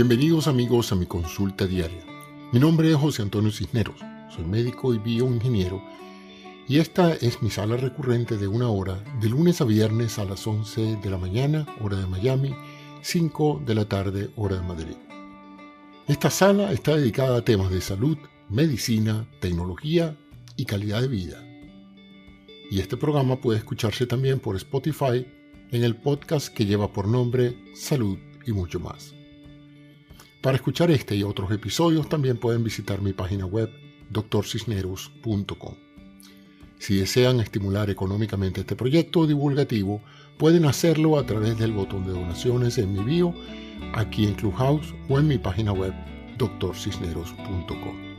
Bienvenidos amigos a mi consulta diaria. Mi nombre es José Antonio Cisneros, soy médico y bioingeniero y esta es mi sala recurrente de una hora de lunes a viernes a las 11 de la mañana, hora de Miami, 5 de la tarde, hora de Madrid. Esta sala está dedicada a temas de salud, medicina, tecnología y calidad de vida. Y este programa puede escucharse también por Spotify en el podcast que lleva por nombre Salud y mucho más. Para escuchar este y otros episodios también pueden visitar mi página web drcisneros.com. Si desean estimular económicamente este proyecto divulgativo, pueden hacerlo a través del botón de donaciones en mi bio, aquí en Clubhouse o en mi página web drcisneros.com.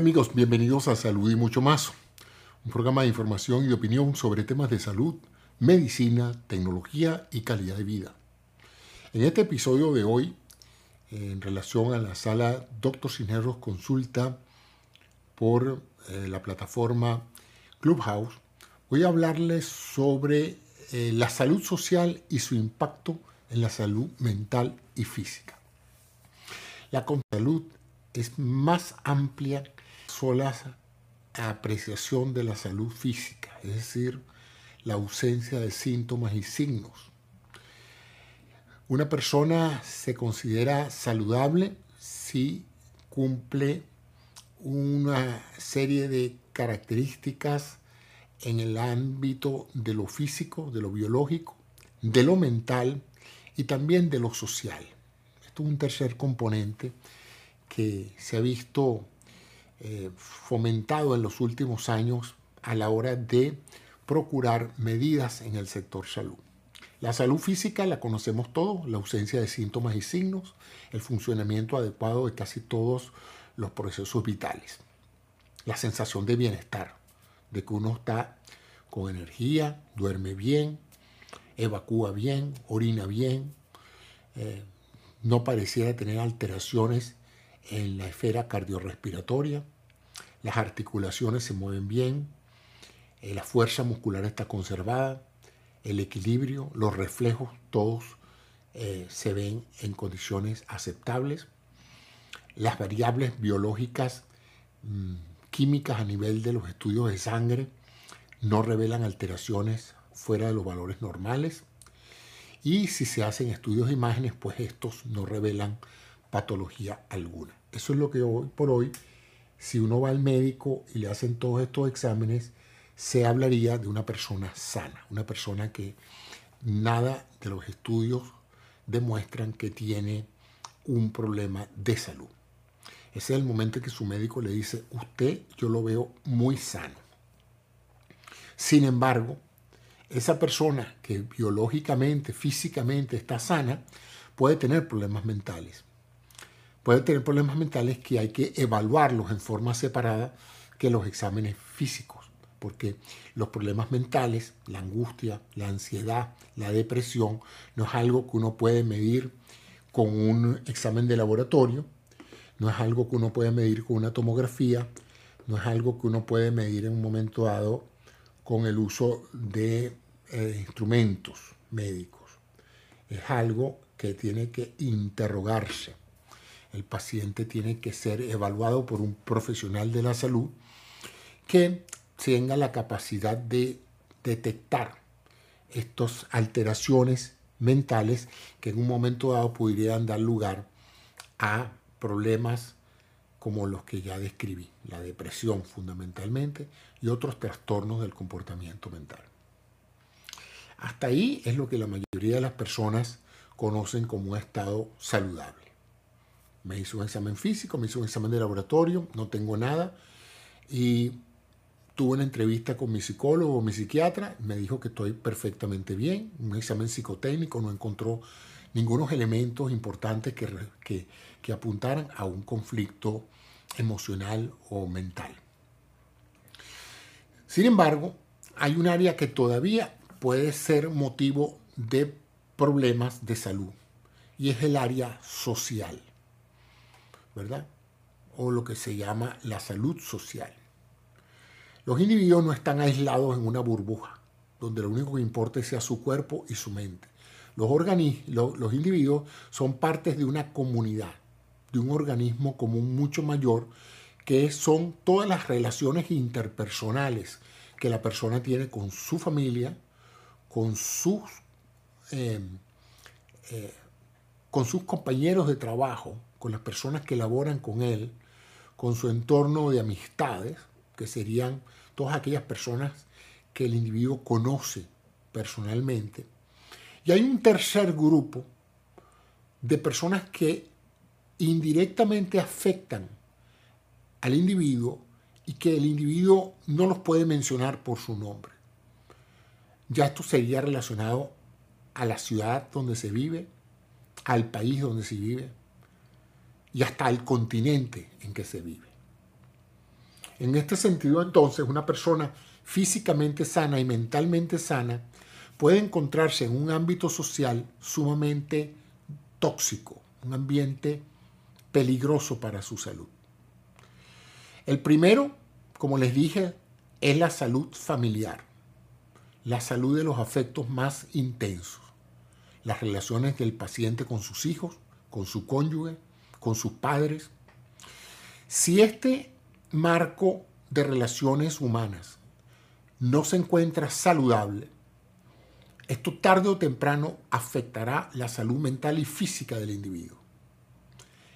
Amigos, bienvenidos a Salud y mucho más, un programa de información y de opinión sobre temas de salud, medicina, tecnología y calidad de vida. En este episodio de hoy, en relación a la sala Doctor Cisneros Consulta por eh, la plataforma Clubhouse, voy a hablarles sobre eh, la salud social y su impacto en la salud mental y física. La salud es más amplia sola apreciación de la salud física, es decir, la ausencia de síntomas y signos. Una persona se considera saludable si cumple una serie de características en el ámbito de lo físico, de lo biológico, de lo mental y también de lo social. Esto es un tercer componente que se ha visto eh, fomentado en los últimos años a la hora de procurar medidas en el sector salud. La salud física la conocemos todos, la ausencia de síntomas y signos, el funcionamiento adecuado de casi todos los procesos vitales, la sensación de bienestar, de que uno está con energía, duerme bien, evacúa bien, orina bien, eh, no pareciera tener alteraciones en la esfera cardiorrespiratoria, las articulaciones se mueven bien, eh, la fuerza muscular está conservada, el equilibrio, los reflejos, todos eh, se ven en condiciones aceptables. Las variables biológicas, mm, químicas a nivel de los estudios de sangre no revelan alteraciones fuera de los valores normales. Y si se hacen estudios de imágenes, pues estos no revelan patología alguna. Eso es lo que hoy por hoy, si uno va al médico y le hacen todos estos exámenes, se hablaría de una persona sana, una persona que nada de los estudios demuestran que tiene un problema de salud. Ese es el momento en que su médico le dice, usted yo lo veo muy sano. Sin embargo, esa persona que biológicamente, físicamente está sana, puede tener problemas mentales puede tener problemas mentales que hay que evaluarlos en forma separada que los exámenes físicos, porque los problemas mentales, la angustia, la ansiedad, la depresión, no es algo que uno puede medir con un examen de laboratorio, no es algo que uno puede medir con una tomografía, no es algo que uno puede medir en un momento dado con el uso de eh, instrumentos médicos. Es algo que tiene que interrogarse el paciente tiene que ser evaluado por un profesional de la salud que tenga la capacidad de detectar estas alteraciones mentales que en un momento dado pudieran dar lugar a problemas como los que ya describí, la depresión fundamentalmente y otros trastornos del comportamiento mental. Hasta ahí es lo que la mayoría de las personas conocen como un estado saludable. Me hizo un examen físico, me hizo un examen de laboratorio, no tengo nada. Y tuve una entrevista con mi psicólogo, mi psiquiatra, me dijo que estoy perfectamente bien. Un examen psicotécnico no encontró ningunos elementos importantes que, que, que apuntaran a un conflicto emocional o mental. Sin embargo, hay un área que todavía puede ser motivo de problemas de salud y es el área social, ¿verdad? O lo que se llama la salud social. Los individuos no están aislados en una burbuja, donde lo único que importa sea su cuerpo y su mente. Los, los, individuos son partes de una comunidad, de un organismo común mucho mayor, que son todas las relaciones interpersonales que la persona tiene con su familia, con sus, em, eh, con sus compañeros de trabajo, con las personas que laboran con él, con su entorno de amistades, que serían todas aquellas personas que el individuo conoce personalmente. Y hay un tercer grupo de personas que indirectamente afectan al individuo y que el individuo no los puede mencionar por su nombre. Ya esto sería relacionado a la ciudad donde se vive, al país donde se vive y hasta al continente en que se vive. En este sentido, entonces, una persona físicamente sana y mentalmente sana puede encontrarse en un ámbito social sumamente tóxico, un ambiente peligroso para su salud. El primero, como les dije, es la salud familiar, la salud de los afectos más intensos, las relaciones del paciente con sus hijos, con su cónyuge, con sus padres. Si este marco de relaciones humanas no se encuentra saludable, esto tarde o temprano afectará la salud mental y física del individuo.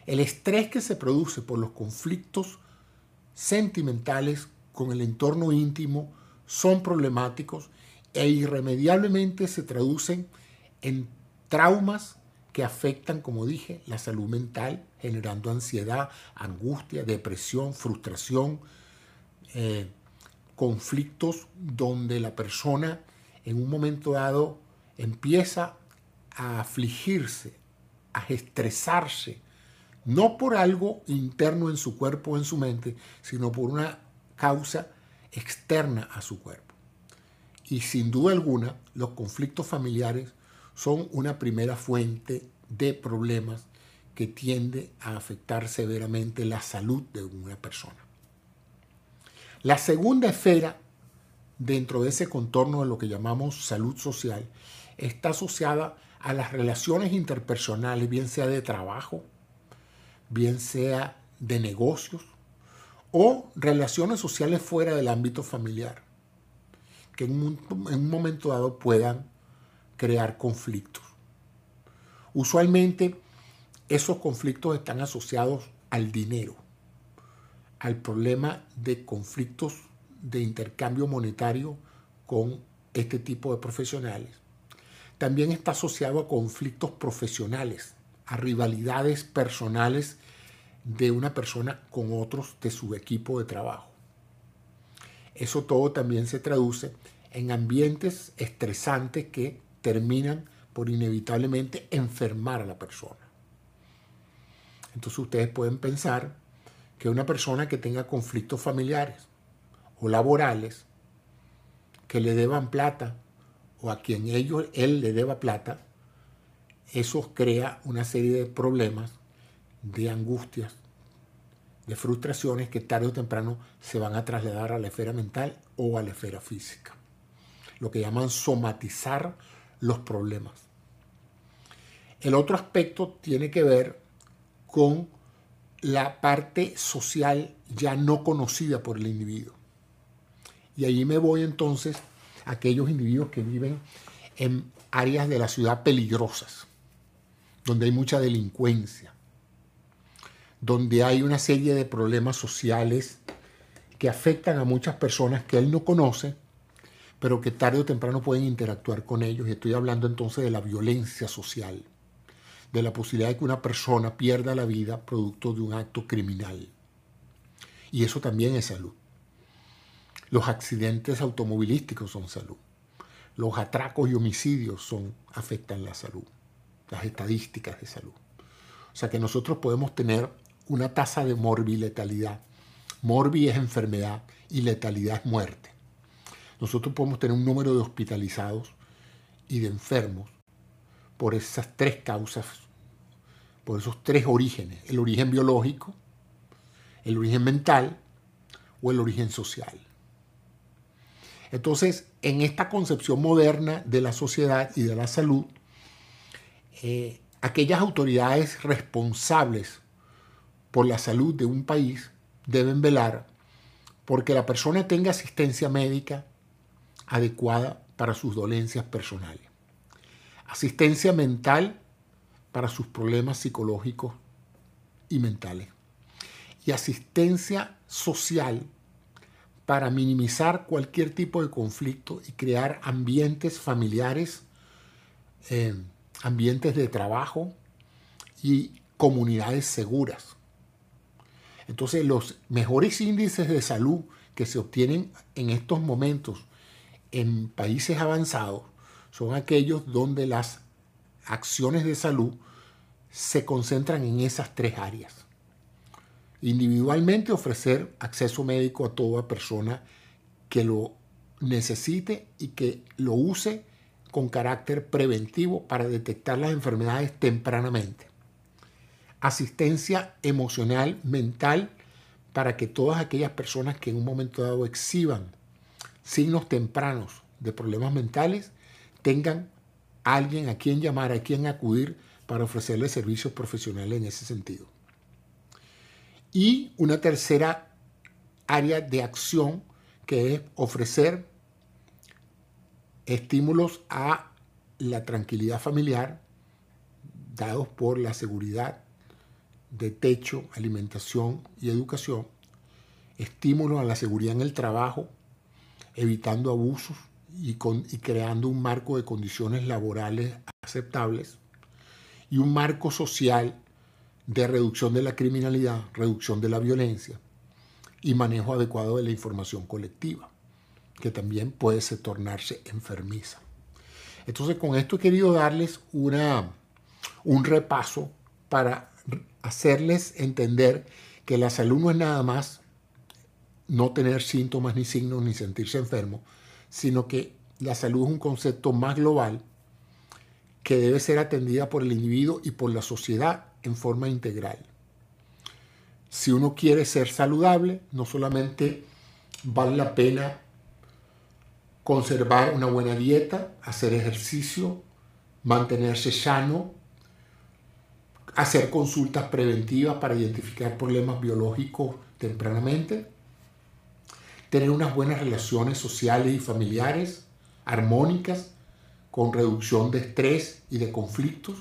El estrés que se produce por los conflictos sentimentales con el entorno íntimo son problemáticos e irremediablemente se traducen en traumas que afectan, como dije, la salud mental, generando ansiedad, angustia, depresión, frustración, eh, conflictos donde la persona en un momento dado empieza a afligirse, a estresarse, no por algo interno en su cuerpo o en su mente, sino por una causa externa a su cuerpo. Y sin duda alguna, los conflictos familiares son una primera fuente de problemas que tiende a afectar severamente la salud de una persona. La segunda esfera dentro de ese contorno de lo que llamamos salud social está asociada a las relaciones interpersonales, bien sea de trabajo, bien sea de negocios o relaciones sociales fuera del ámbito familiar, que en un, en un momento dado puedan crear conflictos. Usualmente esos conflictos están asociados al dinero, al problema de conflictos de intercambio monetario con este tipo de profesionales. También está asociado a conflictos profesionales, a rivalidades personales de una persona con otros de su equipo de trabajo. Eso todo también se traduce en ambientes estresantes que terminan por inevitablemente enfermar a la persona. Entonces ustedes pueden pensar que una persona que tenga conflictos familiares o laborales, que le deban plata o a quien ellos, él le deba plata, eso crea una serie de problemas, de angustias, de frustraciones que tarde o temprano se van a trasladar a la esfera mental o a la esfera física. Lo que llaman somatizar los problemas. El otro aspecto tiene que ver con la parte social ya no conocida por el individuo. Y allí me voy entonces a aquellos individuos que viven en áreas de la ciudad peligrosas, donde hay mucha delincuencia, donde hay una serie de problemas sociales que afectan a muchas personas que él no conoce pero que tarde o temprano pueden interactuar con ellos. Y estoy hablando entonces de la violencia social, de la posibilidad de que una persona pierda la vida producto de un acto criminal. Y eso también es salud. Los accidentes automovilísticos son salud. Los atracos y homicidios son, afectan la salud, las estadísticas de salud. O sea que nosotros podemos tener una tasa de morbi-letalidad. Morbi es enfermedad y letalidad es muerte nosotros podemos tener un número de hospitalizados y de enfermos por esas tres causas, por esos tres orígenes, el origen biológico, el origen mental o el origen social. Entonces, en esta concepción moderna de la sociedad y de la salud, eh, aquellas autoridades responsables por la salud de un país deben velar porque la persona tenga asistencia médica adecuada para sus dolencias personales, asistencia mental para sus problemas psicológicos y mentales, y asistencia social para minimizar cualquier tipo de conflicto y crear ambientes familiares, eh, ambientes de trabajo y comunidades seguras. Entonces los mejores índices de salud que se obtienen en estos momentos en países avanzados son aquellos donde las acciones de salud se concentran en esas tres áreas. Individualmente ofrecer acceso médico a toda persona que lo necesite y que lo use con carácter preventivo para detectar las enfermedades tempranamente asistencia emocional, mental, para que todas aquellas personas que en un momento dado exhiban signos tempranos de problemas mentales tengan alguien a quien llamar, a quien acudir para ofrecerles servicios profesionales en ese sentido. Y una tercera área de acción que es ofrecer estímulos a la tranquilidad familiar dados por la seguridad de techo, alimentación y educación, estímulo a la seguridad en el trabajo, evitando abusos y, creando un marco de condiciones laborales aceptables y un marco social de reducción de la criminalidad, reducción de la violencia y manejo adecuado de la información colectiva, que también puede tornarse enfermiza. Entonces con esto he querido darles una, un repaso para hacerles entender que la salud no es nada más no tener síntomas ni signos ni sentirse enfermo, sino que la salud es un concepto más global que debe ser atendida por el individuo y por la sociedad en forma integral. Si uno quiere ser saludable, no solamente vale la pena conservar una buena dieta, hacer ejercicio, mantenerse sano, hacer consultas preventivas para identificar problemas biológicos tempranamente, tener unas buenas relaciones sociales y familiares armónicas con reducción de estrés y de conflictos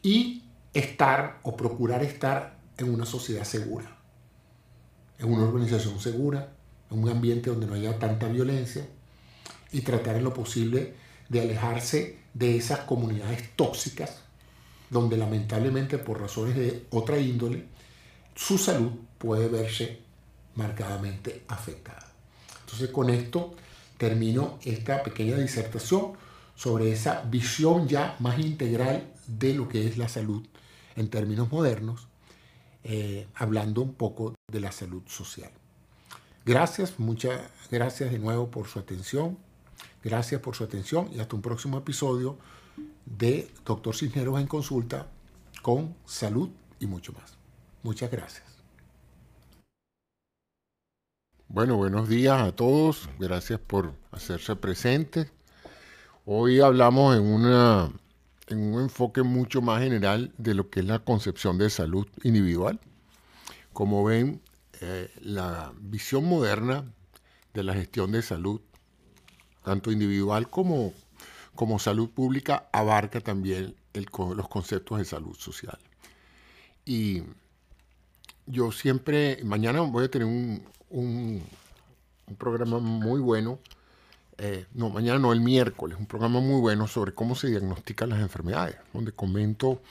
y estar o procurar estar en una sociedad segura, en una organización segura, en un ambiente donde no haya tanta violencia y tratar en lo posible de alejarse de esas comunidades tóxicas donde lamentablemente por razones de otra índole, su salud puede verse marcadamente afectada. Entonces con esto termino esta pequeña disertación sobre esa visión ya más integral de lo que es la salud en términos modernos, eh, hablando un poco de la salud social. Gracias, muchas gracias de nuevo por su atención. Gracias por su atención y hasta un próximo episodio de Doctor Cisneros en consulta con salud y mucho más. Muchas gracias. Bueno, buenos días a todos. Gracias por hacerse presentes. Hoy hablamos en, una, en un enfoque mucho más general de lo que es la concepción de salud individual. Como ven, eh, la visión moderna de la gestión de salud, tanto individual como como salud pública abarca también los conceptos de salud social. Y yo siempre, mañana voy a tener un, programa muy bueno, eh, no, mañana no, el miércoles, un programa muy bueno sobre cómo se diagnostican las enfermedades, donde comento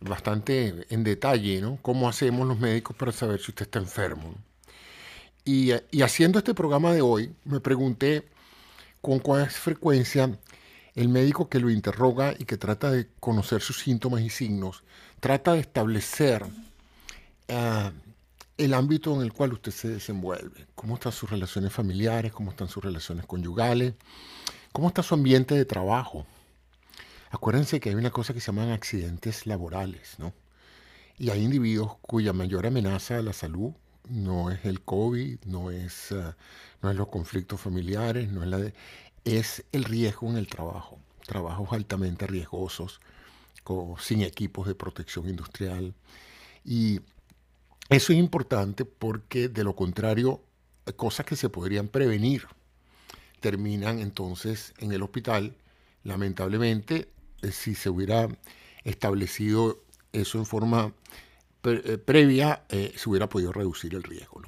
bastante en detalle, ¿no? Cómo hacemos los médicos para saber si usted está enfermo. Y, y haciendo este programa de hoy, me pregunté con cuál frecuencia el médico que lo interroga y que trata de conocer sus síntomas y signos, trata de establecer ah, el ámbito en el cual usted se desenvuelve, cómo están sus relaciones familiares, cómo están sus relaciones conyugales, cómo está su ambiente de trabajo, Acuérdense que hay una cosa que se llaman accidentes laborales, ¿no? Y hay individuos cuya mayor amenaza a la salud no es el COVID, no es, uh, no es los conflictos familiares, no es la de, es el riesgo en el trabajo. Trabajos altamente riesgosos, sin equipos de protección industrial. Y eso es importante porque de lo contrario, cosas que se podrían prevenir terminan entonces en el hospital. Lamentablemente, eh, si se hubiera establecido eso en forma eh, previa, eh, se hubiera podido reducir el riesgo.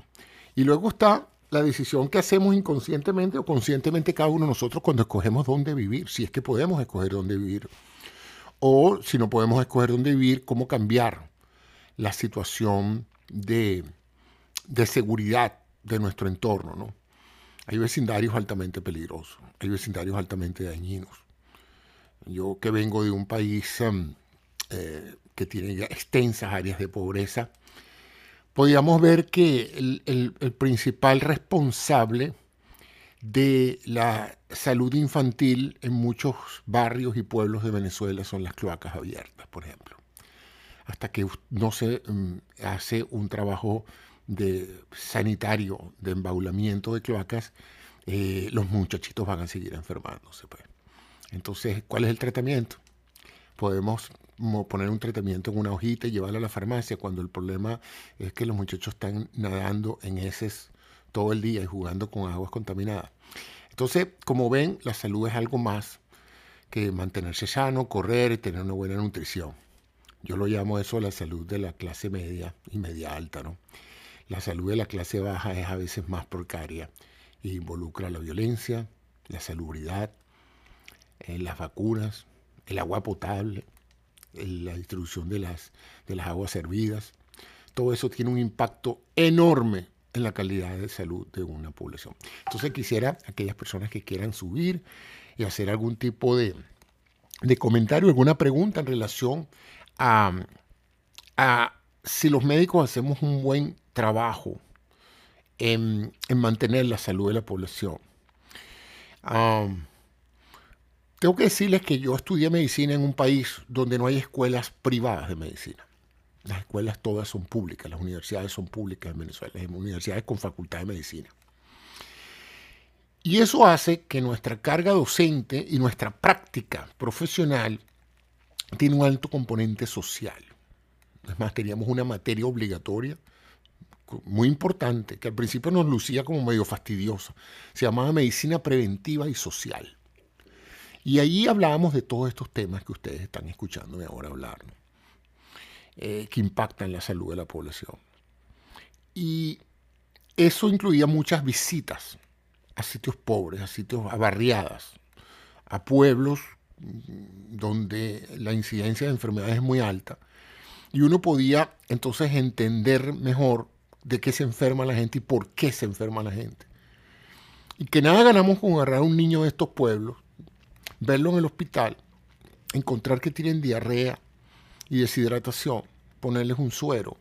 Y luego está la decisión que hacemos inconscientemente o conscientemente cada uno de nosotros cuando escogemos dónde vivir, si es que podemos escoger dónde vivir, o si no podemos escoger dónde vivir, cómo cambiar la situación de, seguridad de nuestro entorno. ¿no? Hay vecindarios altamente peligrosos, hay vecindarios altamente dañinos. Yo que vengo de un país um, eh, que tiene extensas áreas de pobreza, podíamos ver que el, principal responsable de la salud infantil en muchos barrios y pueblos de Venezuela son las cloacas abiertas, por ejemplo. Hasta que no se mm, hace un trabajo de sanitario, de embaulamiento de cloacas, eh, los muchachitos van a seguir enfermándose. Pues. Entonces, ¿cuál es el tratamiento? Podemos poner un tratamiento en una hojita y llevarlo a la farmacia cuando el problema es que los muchachos están nadando en heces todo el día y jugando con aguas contaminadas. Entonces, como ven, la salud es algo más que mantenerse sano, correr y tener una buena nutrición. Yo lo llamo eso la salud de la clase media y media alta, ¿no? La salud de la clase baja es a veces más precaria e involucra la violencia, la salubridad, eh, las vacunas, el agua potable, la distribución de las, de las aguas servidas. Todo eso tiene un impacto enorme en la calidad de salud de una población. Entonces quisiera aquellas personas que quieran subir y hacer algún tipo de, de comentario, alguna pregunta en relación a, si los médicos hacemos un buen trabajo en, en mantener la salud de la población. Tengo que decirles que yo estudié medicina en un país donde no hay escuelas privadas de medicina. Las escuelas todas son públicas, las universidades son públicas en Venezuela, las universidades con facultad de medicina. Y eso hace que nuestra carga docente y nuestra práctica profesional tiene un alto componente social. Es más, teníamos una materia obligatoria muy importante que al principio nos lucía como medio fastidiosa. Se llamaba medicina preventiva y social. Y ahí hablábamos de todos estos temas que ustedes están escuchándome ahora hablar, eh, que impactan la salud de la población. Y eso incluía muchas visitas a sitios pobres, a sitios, a barriadas, a pueblos donde la incidencia de enfermedades es muy alta. Y uno podía entonces entender mejor de qué se enferma la gente y por qué se enferma la gente. Y que nada ganamos con agarrar a un niño de estos pueblos verlo en el hospital, encontrar que tienen diarrea y deshidratación, ponerles un suero,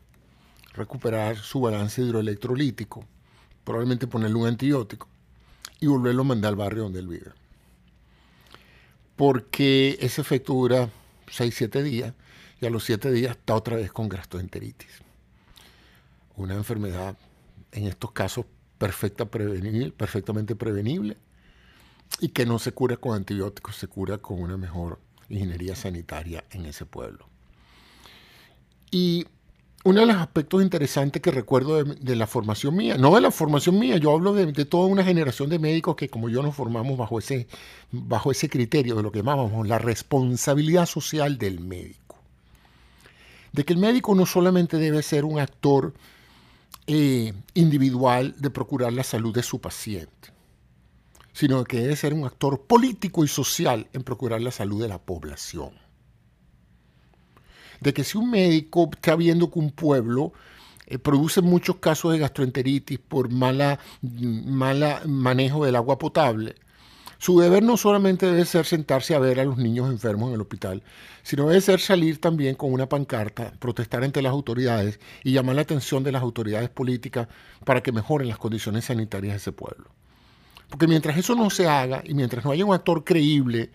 recuperar su balance hidroelectrolítico, probablemente ponerle un antibiótico y volverlo a mandar al barrio donde él vive. Porque ese efecto dura 6-7 días y a los 7 días está otra vez con gastroenteritis. Una enfermedad, en estos casos, perfecta perfectamente prevenible y que no se cura con antibióticos, se cura con una mejor ingeniería sanitaria en ese pueblo. Y uno de los aspectos interesantes que recuerdo de, la formación mía, no de la formación mía, yo hablo de, toda una generación de médicos que como yo nos formamos bajo ese, bajo ese criterio de lo que llamábamos la responsabilidad social del médico. De que el médico no solamente debe ser un actor eh, individual de procurar la salud de su paciente, sino que debe ser un actor político y social en procurar la salud de la población. De que si un médico está viendo que un pueblo eh, produce muchos casos de gastroenteritis por mala, mala manejo del agua potable, su deber no solamente debe ser sentarse a ver a los niños enfermos en el hospital, sino debe ser salir también con una pancarta, protestar ante las autoridades y llamar la atención de las autoridades políticas para que mejoren las condiciones sanitarias de ese pueblo. Porque mientras eso no se haga y mientras no haya un actor creíble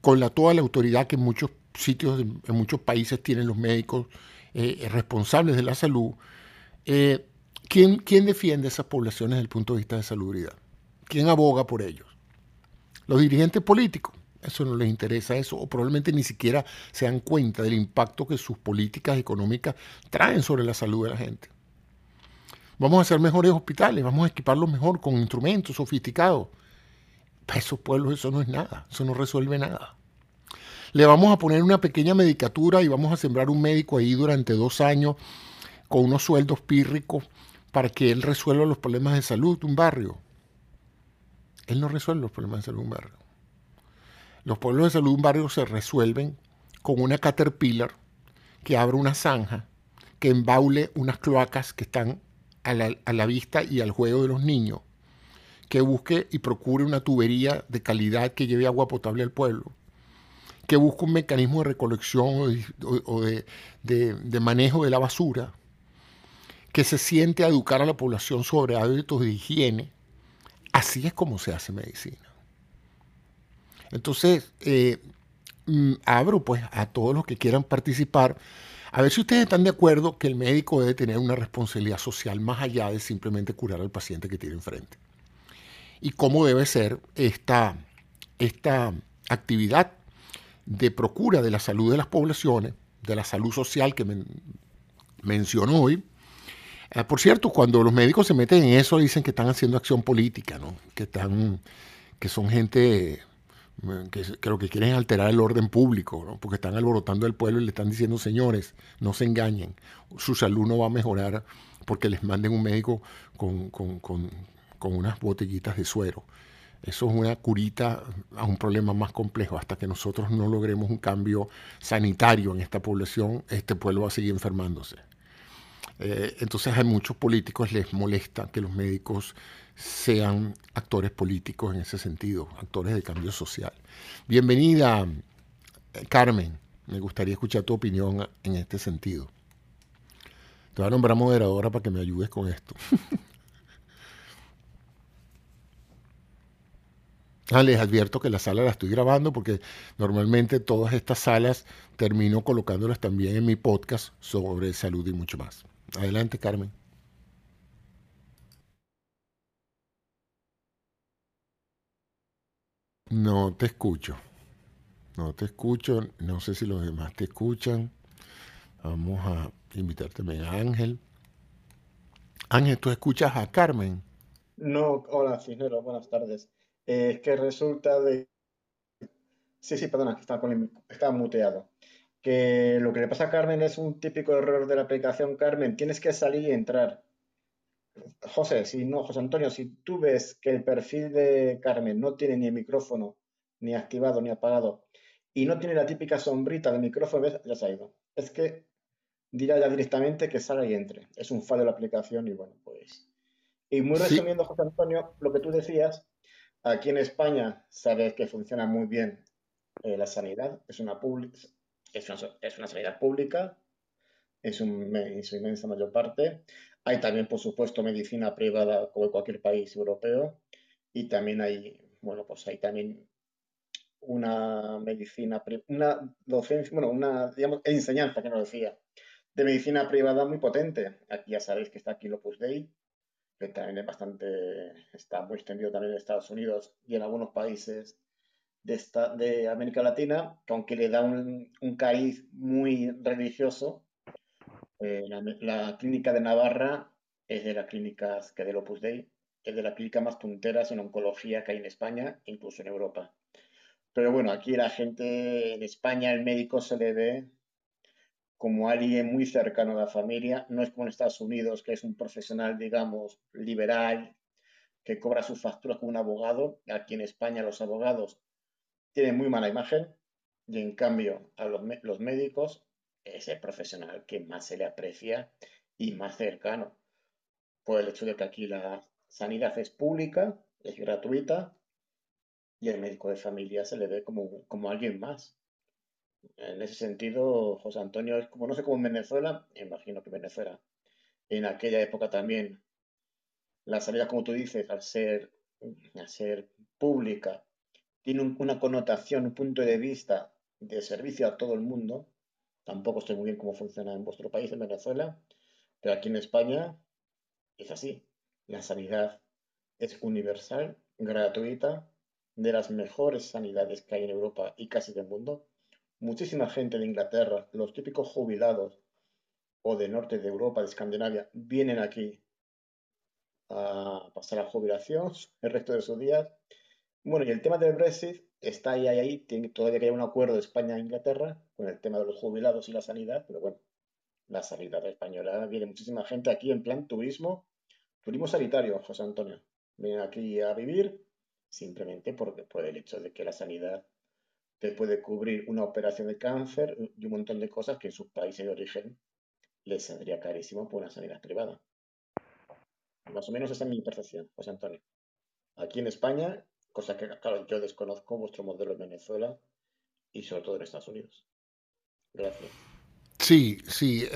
con la, toda la autoridad que en muchos sitios, en muchos países tienen los médicos eh, responsables de la salud, eh, ¿quién, ¿quién defiende esas poblaciones desde el punto de vista de salubridad? ¿Quién aboga por ellos? Los dirigentes políticos. Eso no les interesa eso, o probablemente ni siquiera se dan cuenta del impacto que sus políticas económicas traen sobre la salud de la gente. Vamos a hacer mejores hospitales, vamos a equiparlos mejor con instrumentos sofisticados. Para esos pueblos eso no es nada, eso no resuelve nada. Le vamos a poner una pequeña medicatura y vamos a sembrar un médico ahí durante dos años con unos sueldos pírricos para que él resuelva los problemas de salud de un barrio. Él no resuelve los problemas de salud de un barrio. Los problemas de salud de un barrio se resuelven con una caterpillar que abre una zanja, que embaule unas cloacas que están a la, vista y al juego de los niños, que busque y procure una tubería de calidad que lleve agua potable al pueblo, que busque un mecanismo de recolección o, de, manejo de la basura, que se siente a educar a la población sobre hábitos de higiene. Así es como se hace medicina. Entonces, eh, mm, abro pues a todos los que quieran participar a ver si ustedes están de acuerdo que el médico debe tener una responsabilidad social más allá de simplemente curar al paciente que tiene enfrente. Y cómo debe ser esta, esta actividad de procura de la salud de las poblaciones, de la salud social que mencionó hoy. Eh, por cierto, cuando los médicos se meten en eso dicen que están haciendo acción política, ¿no? que, están, que son gente que, que, lo que quieren es alterar el orden público, porque están alborotando el pueblo y le están diciendo, señores, no se engañen, su salud no va a mejorar porque les manden un médico con, unas botellitas de suero. Eso es una curita a un problema más complejo. Hasta que nosotros no logremos un cambio sanitario en esta población, este pueblo va a seguir enfermándose. Eh, entonces a muchos políticos les molesta que los médicos sean actores políticos en ese sentido, actores de cambio social. Bienvenida, Carmen. Me gustaría escuchar tu opinión en este sentido. Te voy a nombrar moderadora para que me ayudes con esto. Ah, les advierto que la sala la estoy grabando porque normalmente todas estas salas termino colocándolas también en mi podcast sobre salud y mucho más. Adelante, Carmen. No te escucho. No te escucho. No sé si los demás te escuchan. Vamos a invitarte a Ángel. Ángel, ¿tú escuchas a Carmen? No, hola, Cisneros, buenas tardes. Eh, es que resulta de... Sí, sí, perdona, estaba, muteado. Que lo que le pasa a Carmen es un típico error de la aplicación Carmen. Tienes que salir y entrar. José, si no, José Antonio, si tú ves que el perfil de Carmen no tiene ni el micrófono ni activado ni apagado y no tiene la típica sombrita de micrófono, ya se ha ido. Es que dirá ya directamente que salga y entre. Es un fallo de la aplicación y bueno, pues. Y muy resumiendo, José Antonio, lo que tú decías, aquí en España sabes que funciona muy bien eh, la sanidad, es una, es es una sanidad pública, es un, en su inmensa mayor parte. Hay también, por supuesto, medicina privada como en cualquier país europeo y también hay, bueno, pues hay también una medicina, una docencia, bueno, una, digamos, enseñanza, que no decía, de medicina privada muy potente. Aquí ya sabéis que está aquí el Opus Dei, que también es bastante, está muy extendido también en Estados Unidos y en algunos países de, esta, de América Latina, que aunque le da un, un cariz muy religioso, eh, la, clínica de Navarra es de las clínicas que del Opus Dei, es de las clínicas más punteras en oncología que hay en España, incluso en Europa. Pero bueno, aquí la gente en España, el médico se le ve como alguien muy cercano a la familia, no es como en Estados Unidos, que es un profesional, digamos, liberal, que cobra sus facturas como un abogado. Aquí en España los abogados tienen muy mala imagen y en cambio a los, médicos es el profesional que más se le aprecia y más cercano. Por el hecho de que aquí la sanidad es pública, es gratuita y el médico de familia se le ve como, como alguien más. En ese sentido, José Antonio es como, no sé cómo en Venezuela, imagino que Venezuela, en aquella época también, la sanidad, como tú dices, al ser, al ser pública tiene una connotación, un punto de vista de servicio a todo el mundo. Tampoco sé muy bien cómo funciona en vuestro país, en Venezuela, pero aquí en España es así. La sanidad es universal, gratuita, de las mejores sanidades que hay en Europa y casi del mundo. Muchísima gente de Inglaterra, los típicos jubilados o del norte de Europa, de Escandinavia, vienen aquí a pasar la jubilación el resto de sus días. Bueno, y el tema del Brexit está ahí, ahí, ahí. Tiene, todavía que un acuerdo de España e Inglaterra con el tema de los jubilados y la sanidad, pero bueno, la sanidad española viene muchísima gente aquí en plan turismo, turismo sanitario, José Antonio. Vienen aquí a vivir simplemente porque, por el hecho de que la sanidad te puede cubrir una operación de cáncer y un montón de cosas que en sus países de origen les saldría carísimo por una sanidad privada. Más o menos esa es mi percepción, José Antonio. Aquí en España, cosa que, claro, yo desconozco vuestro modelo en Venezuela y sobre todo en Estados Unidos. Gracias. Sí, sí.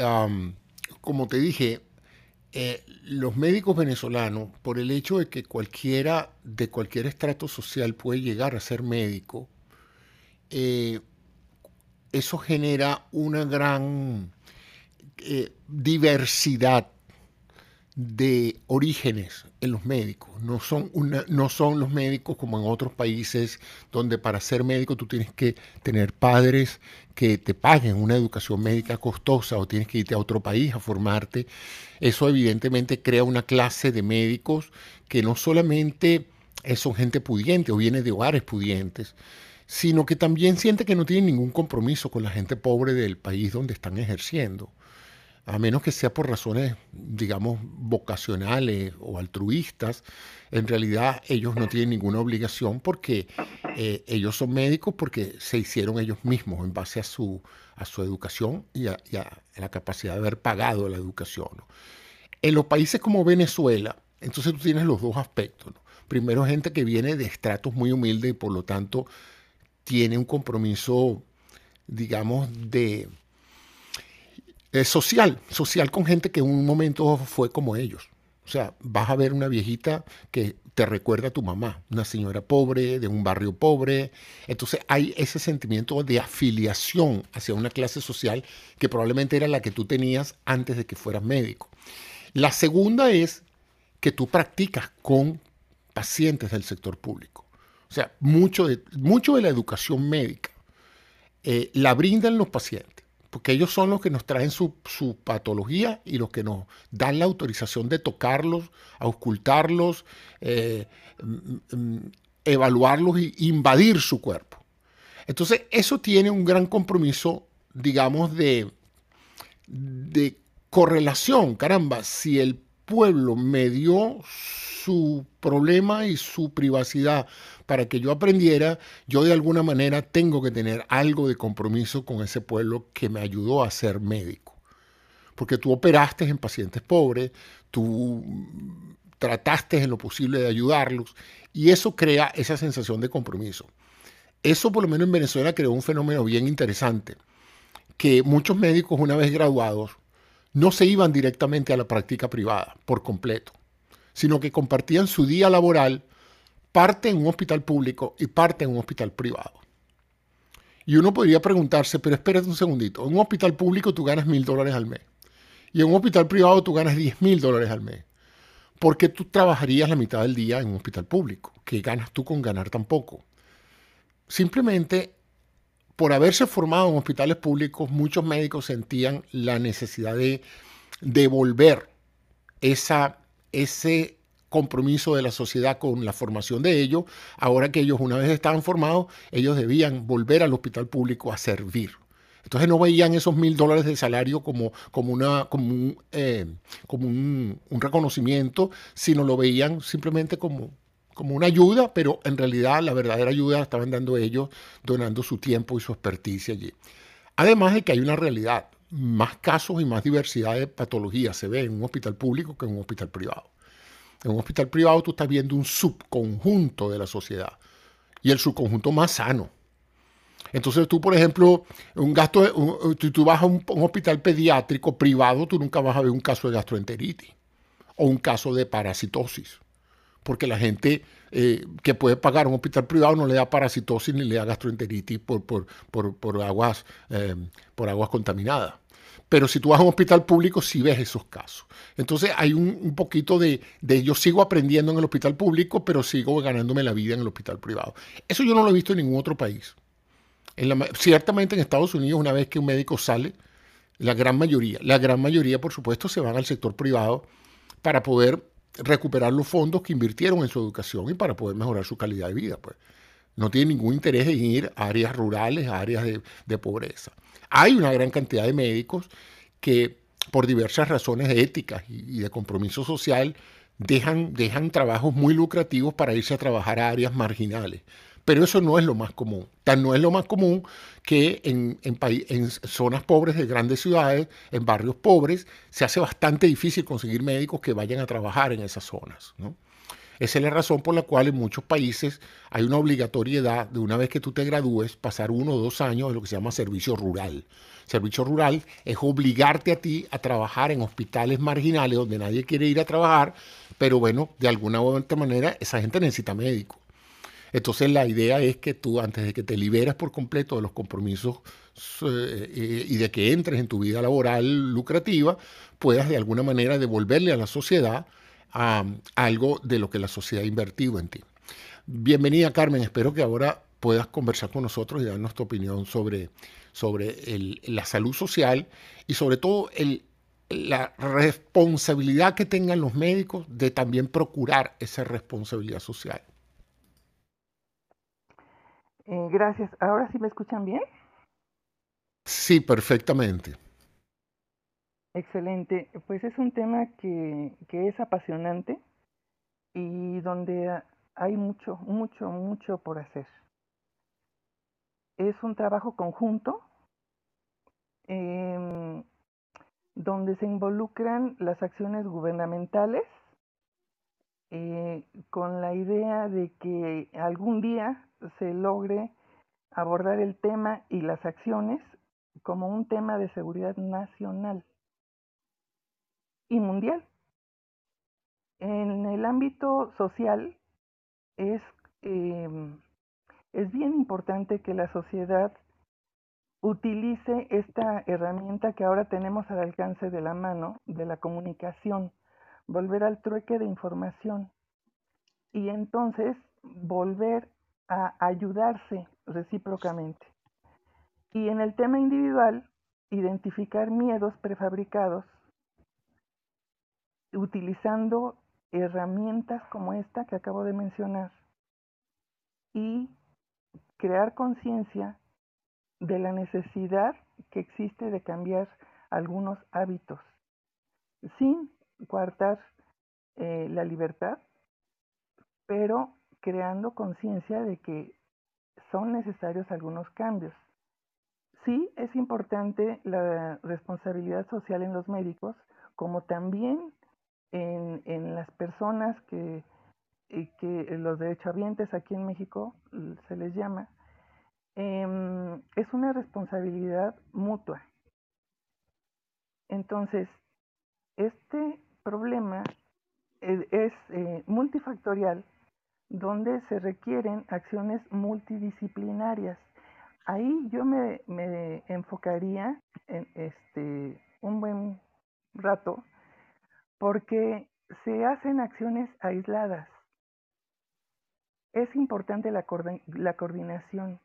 como te dije, eh, los médicos venezolanos, por el hecho de que cualquiera de cualquier estrato social puede llegar a ser médico, eh, eso genera una gran eh, diversidad de orígenes en los médicos. No son, no son los médicos como en otros países donde para ser médico tú tienes que tener padres que te paguen una educación médica costosa o tienes que irte a otro país a formarte. Eso evidentemente crea una clase de médicos que no solamente son gente pudiente o viene de hogares pudientes, sino que también siente que no tienen ningún compromiso con la gente pobre del país donde están ejerciendo a menos que sea por razones, digamos, vocacionales o altruistas, en realidad ellos no tienen ninguna obligación porque eh, ellos son médicos porque se hicieron ellos mismos en base a su, a su educación y a, la capacidad de haber pagado la educación. En los países como Venezuela, entonces tú tienes los dos aspectos. Primero, gente que viene de estratos muy humildes y por lo tanto tiene un compromiso, digamos, de social, social con gente que en un momento fue como ellos. O sea, vas a ver una viejita que te recuerda a tu mamá, una señora pobre, de un barrio pobre. Entonces hay ese sentimiento de afiliación hacia una clase social que probablemente era la que tú tenías antes de que fueras médico. La segunda es que tú practicas con pacientes del sector público. O sea, mucho de, mucho de la educación médica eh, la brindan los pacientes porque ellos son los que nos traen su, patología y los que nos dan la autorización de tocarlos, auscultarlos, eh, mm, mm, evaluarlos e invadir su cuerpo. Entonces, eso tiene un gran compromiso, digamos, de, de correlación. Caramba, si el pueblo me dio su problema y su privacidad para que yo aprendiera, yo de alguna manera tengo que tener algo de compromiso con ese pueblo que me ayudó a ser médico. Porque tú operaste en pacientes pobres, tú trataste en lo posible de ayudarlos y eso crea esa sensación de compromiso. Eso por lo menos en Venezuela creó un fenómeno bien interesante, que muchos médicos una vez graduados no se iban directamente a la práctica privada por completo sino que compartían su día laboral parte en un hospital público y parte en un hospital privado. Y uno podría preguntarse, pero espérate un segundito, en un hospital público tú ganas mil dólares al mes y en un hospital privado tú ganas diez mil dólares al mes. ¿Por qué tú trabajarías la mitad del día en un hospital público? ¿Qué ganas tú con ganar tan poco? Simplemente por haberse formado en hospitales públicos, muchos médicos sentían la necesidad de devolver ese compromiso de la sociedad con la formación de ellos, ahora que ellos una vez estaban formados, ellos debían volver al hospital público a servir. Entonces no veían esos mil dólares de salario como, un, eh, como un, reconocimiento, sino lo veían simplemente como, como una ayuda, pero en realidad la verdadera ayuda la estaban dando ellos, donando su tiempo y su experticia allí. Además de que hay una realidad más casos y más diversidad de patologías se ve en un hospital público que en un hospital privado. En un hospital privado tú estás viendo un subconjunto de la sociedad y el subconjunto más sano. Entonces tú, por ejemplo, un gasto, tú vas a un, hospital pediátrico privado, tú nunca vas a ver un caso de gastroenteritis o un caso de parasitosis, porque la gente eh, que puede pagar un hospital privado no le da parasitosis ni le da gastroenteritis por, por, aguas, eh, por aguas contaminadas. Pero si tú vas a un hospital público, sí ves esos casos. Entonces hay un, poquito de, de, yo sigo aprendiendo en el hospital público, pero sigo ganándome la vida en el hospital privado. Eso yo no lo he visto en ningún otro país. ciertamente en Estados Unidos, una vez que un médico sale, la gran mayoría, la gran mayoría, por supuesto, se van al sector privado para poder recuperar los fondos que invirtieron en su educación y para poder mejorar su calidad de vida. Pues. No tienen ningún interés en ir a áreas rurales, a áreas de, pobreza. Hay una gran cantidad de médicos que por diversas razones éticas y, de compromiso social dejan trabajos muy lucrativos para irse a trabajar a áreas marginales. Pero eso no es lo más común. Tan no es lo más común que en, en, zonas pobres de grandes ciudades, en barrios pobres, se hace bastante difícil conseguir médicos que vayan a trabajar en esas zonas. Esa es la razón por la cual en muchos países hay una obligatoriedad de una vez que tú te gradúes pasar uno o dos años de lo que se llama servicio rural. Servicio rural es obligarte a ti a trabajar en hospitales marginales donde nadie quiere ir a trabajar, pero bueno, de alguna u otra manera esa gente necesita médico. Entonces la idea es que tú, antes de que te liberes por completo de los compromisos eh, eh, y de que entres en tu vida laboral lucrativa, puedas de alguna manera devolverle a la sociedad algo de lo que la sociedad ha invertido en ti. Bienvenida Carmen, espero que ahora puedas conversar con nosotros y darnos tu opinión sobre, sobre la salud social y sobre todo la responsabilidad que tengan los médicos de también procurar esa responsabilidad social. Eh, gracias. ¿Ahora sí me escuchan bien? Sí, perfectamente. Excelente. Pues es un tema que, que es apasionante y donde hay mucho, mucho, mucho por hacer. Es un trabajo conjunto em, donde se involucran las acciones gubernamentales eh, con la idea de que algún día se logre abordar el tema y las acciones como un tema de seguridad nacional y mundial. En el ámbito social es, em, es bien importante que la sociedad utilice esta herramienta que ahora tenemos al alcance de la mano de la comunicación, volver al trueque de información y entonces volver a ayudarse recíprocamente. Y en el tema individual, identificar miedos prefabricados utilizando herramientas como esta que acabo de mencionar y crear conciencia de la necesidad que existe de cambiar algunos hábitos sin coartar eh, la libertad, pero creando conciencia de que son necesarios algunos cambios. Sí, es importante la responsabilidad social en los médicos, como también en, las personas que, que los derechohabientes aquí en México se les llama, em, es una responsabilidad mutua. Entonces, este problema es, eh, multifactorial donde se requieren acciones multidisciplinarias. Ahí yo me, enfocaría en este un buen rato porque se hacen acciones aisladas. Es importante la coordinación,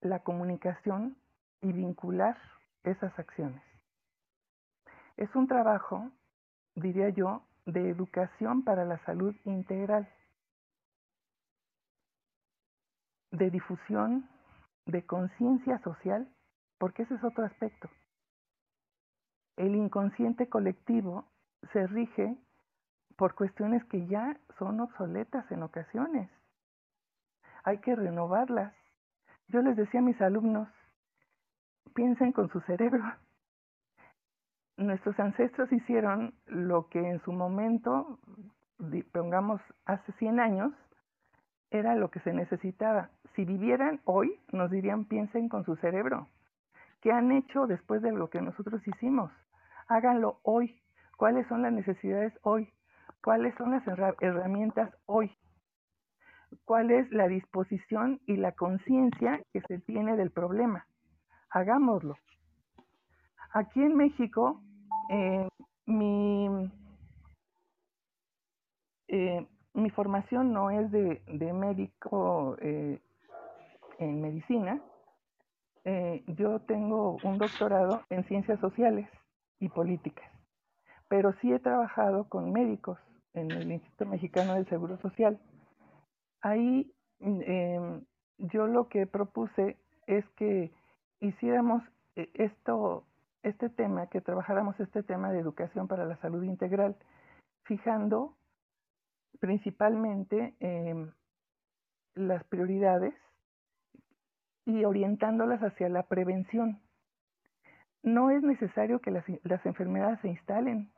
la comunicación y vincular esas acciones. Es un trabajo, diría yo, de educación para la salud integral. de difusión de conciencia social, porque ese es otro aspecto. El inconsciente colectivo se rige por cuestiones que ya son obsoletas en ocasiones. Hay que renovarlas. Yo les decía a mis alumnos, piensen con su cerebro. Nuestros ancestros hicieron lo que en su momento, pongamos hace 100 años, era lo que se necesitaba. Si vivieran hoy, nos dirían piensen con su cerebro. ¿Qué han hecho después de lo que nosotros hicimos? Háganlo hoy. ¿Cuáles son las necesidades hoy? cuáles son las herramientas hoy, cuál es la disposición y la conciencia que se tiene del problema. Hagámoslo. Aquí en México, eh, mi, eh, mi formación no es de, médico eh, en medicina. yo tengo un doctorado en ciencias sociales y políticas, pero sí he trabajado con médicos en el Instituto Mexicano del Seguro Social. Ahí em, yo lo que propuse es que hiciéramos esto este tema, que trabajáramos este tema de educación para la salud integral, fijando principalmente em, las prioridades y orientándolas hacia la prevención. No es necesario que las, enfermedades se instalen.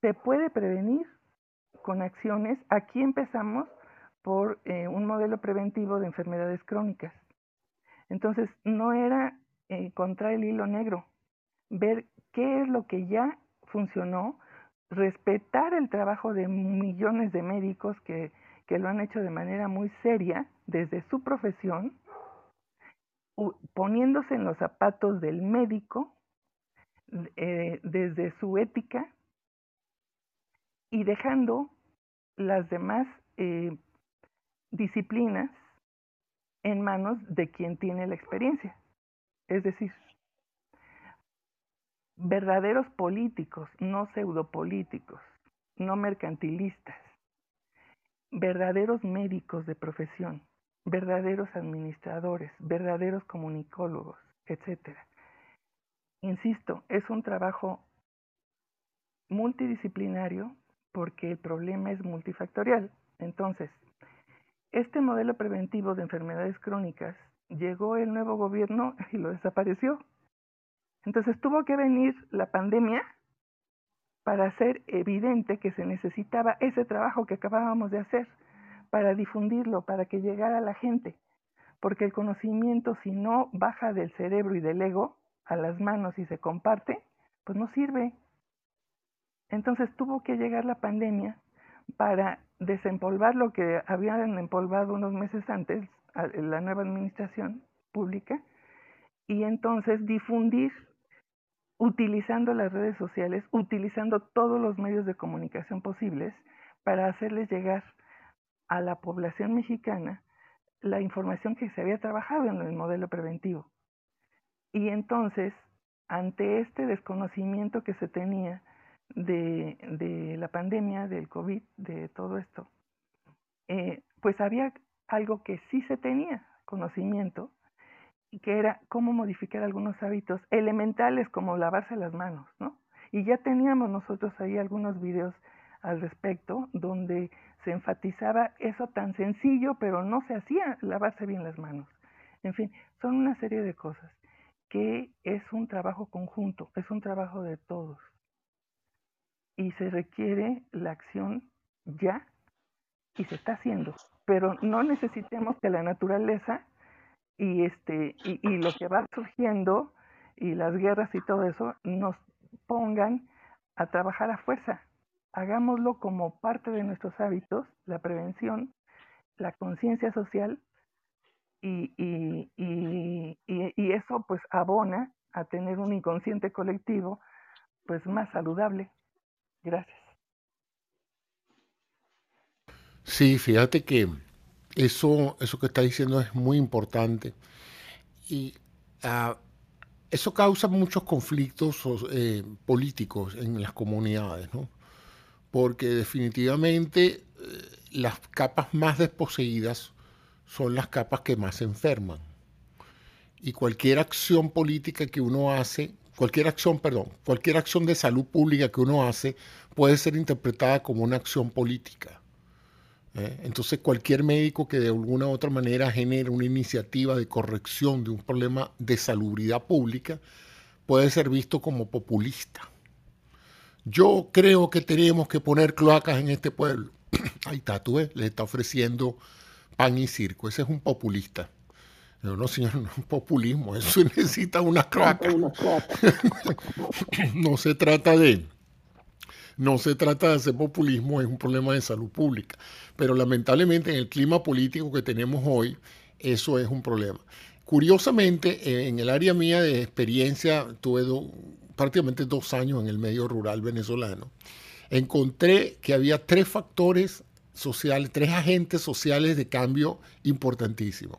Se puede prevenir con acciones. Aquí empezamos por eh, un modelo preventivo de enfermedades crónicas. Entonces, no era encontrar el hilo negro, ver qué es lo que ya funcionó, respetar el trabajo de millones de médicos que, lo han hecho de manera muy seria desde su profesión, poniéndose en los zapatos del médico, eh, desde su ética y dejando las demás eh, disciplinas en manos de quien tiene la experiencia. Es decir, verdaderos políticos, no pseudopolíticos, no mercantilistas, verdaderos médicos de profesión, verdaderos administradores, verdaderos comunicólogos, etc. Insisto, es un trabajo multidisciplinario porque el problema es multifactorial. Entonces, este modelo preventivo de enfermedades crónicas llegó el nuevo gobierno y lo desapareció. Entonces tuvo que venir la pandemia para hacer evidente que se necesitaba ese trabajo que acabábamos de hacer, para difundirlo, para que llegara a la gente. Porque el conocimiento, si no baja del cerebro y del ego a las manos y se comparte, pues no sirve. Entonces tuvo que llegar la pandemia para desempolvar lo que habían empolvado unos meses antes la nueva administración pública y entonces difundir utilizando las redes sociales, utilizando todos los medios de comunicación posibles para hacerles llegar a la población mexicana la información que se había trabajado en el modelo preventivo. Y entonces, ante este desconocimiento que se tenía de, la pandemia, del COVID, de todo esto, eh, pues había algo que sí se tenía conocimiento, que era cómo modificar algunos hábitos elementales como lavarse las manos, ¿no? Y ya teníamos nosotros ahí algunos videos al respecto donde se enfatizaba eso tan sencillo, pero no se hacía lavarse bien las manos. En fin, son una serie de cosas que es un trabajo conjunto, es un trabajo de todos. Y se requiere la acción ya y se está haciendo, pero no necesitemos que la naturaleza y este y, y, lo que va surgiendo y las guerras y todo eso nos pongan a trabajar a fuerza. Hagámoslo como parte de nuestros hábitos, la prevención, la conciencia social y, y, y, eso pues abona a tener un inconsciente colectivo pues más saludable. Gracias. Sí, fíjate que eso, eso que está diciendo es muy importante. Y ah, eso causa muchos conflictos eh, políticos en las comunidades, ¿no? Porque definitivamente eh, las capas más desposeídas son las capas que más se enferman. Y cualquier acción política que uno hace, cualquier acción, perdón, cualquier acción de salud pública que uno hace puede ser interpretada como una acción política. ¿Eh? Entonces cualquier médico que de alguna u otra manera genere una iniciativa de corrección de un problema de salubridad pública puede ser visto como populista. Yo creo que tenemos que poner cloacas en este pueblo. Ahí está, tú ves, le está ofreciendo pan y circo. Ese es un populista. no, señor, no es populismo, eso necesita unas cloacas. no se trata de, no se trata de hacer populismo, es un problema de salud pública. Pero lamentablemente en el clima político que tenemos hoy, eso es un problema. Curiosamente, en el área mía de experiencia, tuve prácticamente dos años en el medio rural venezolano, encontré que había tres factores sociales, tres agentes sociales de cambio importantísimos.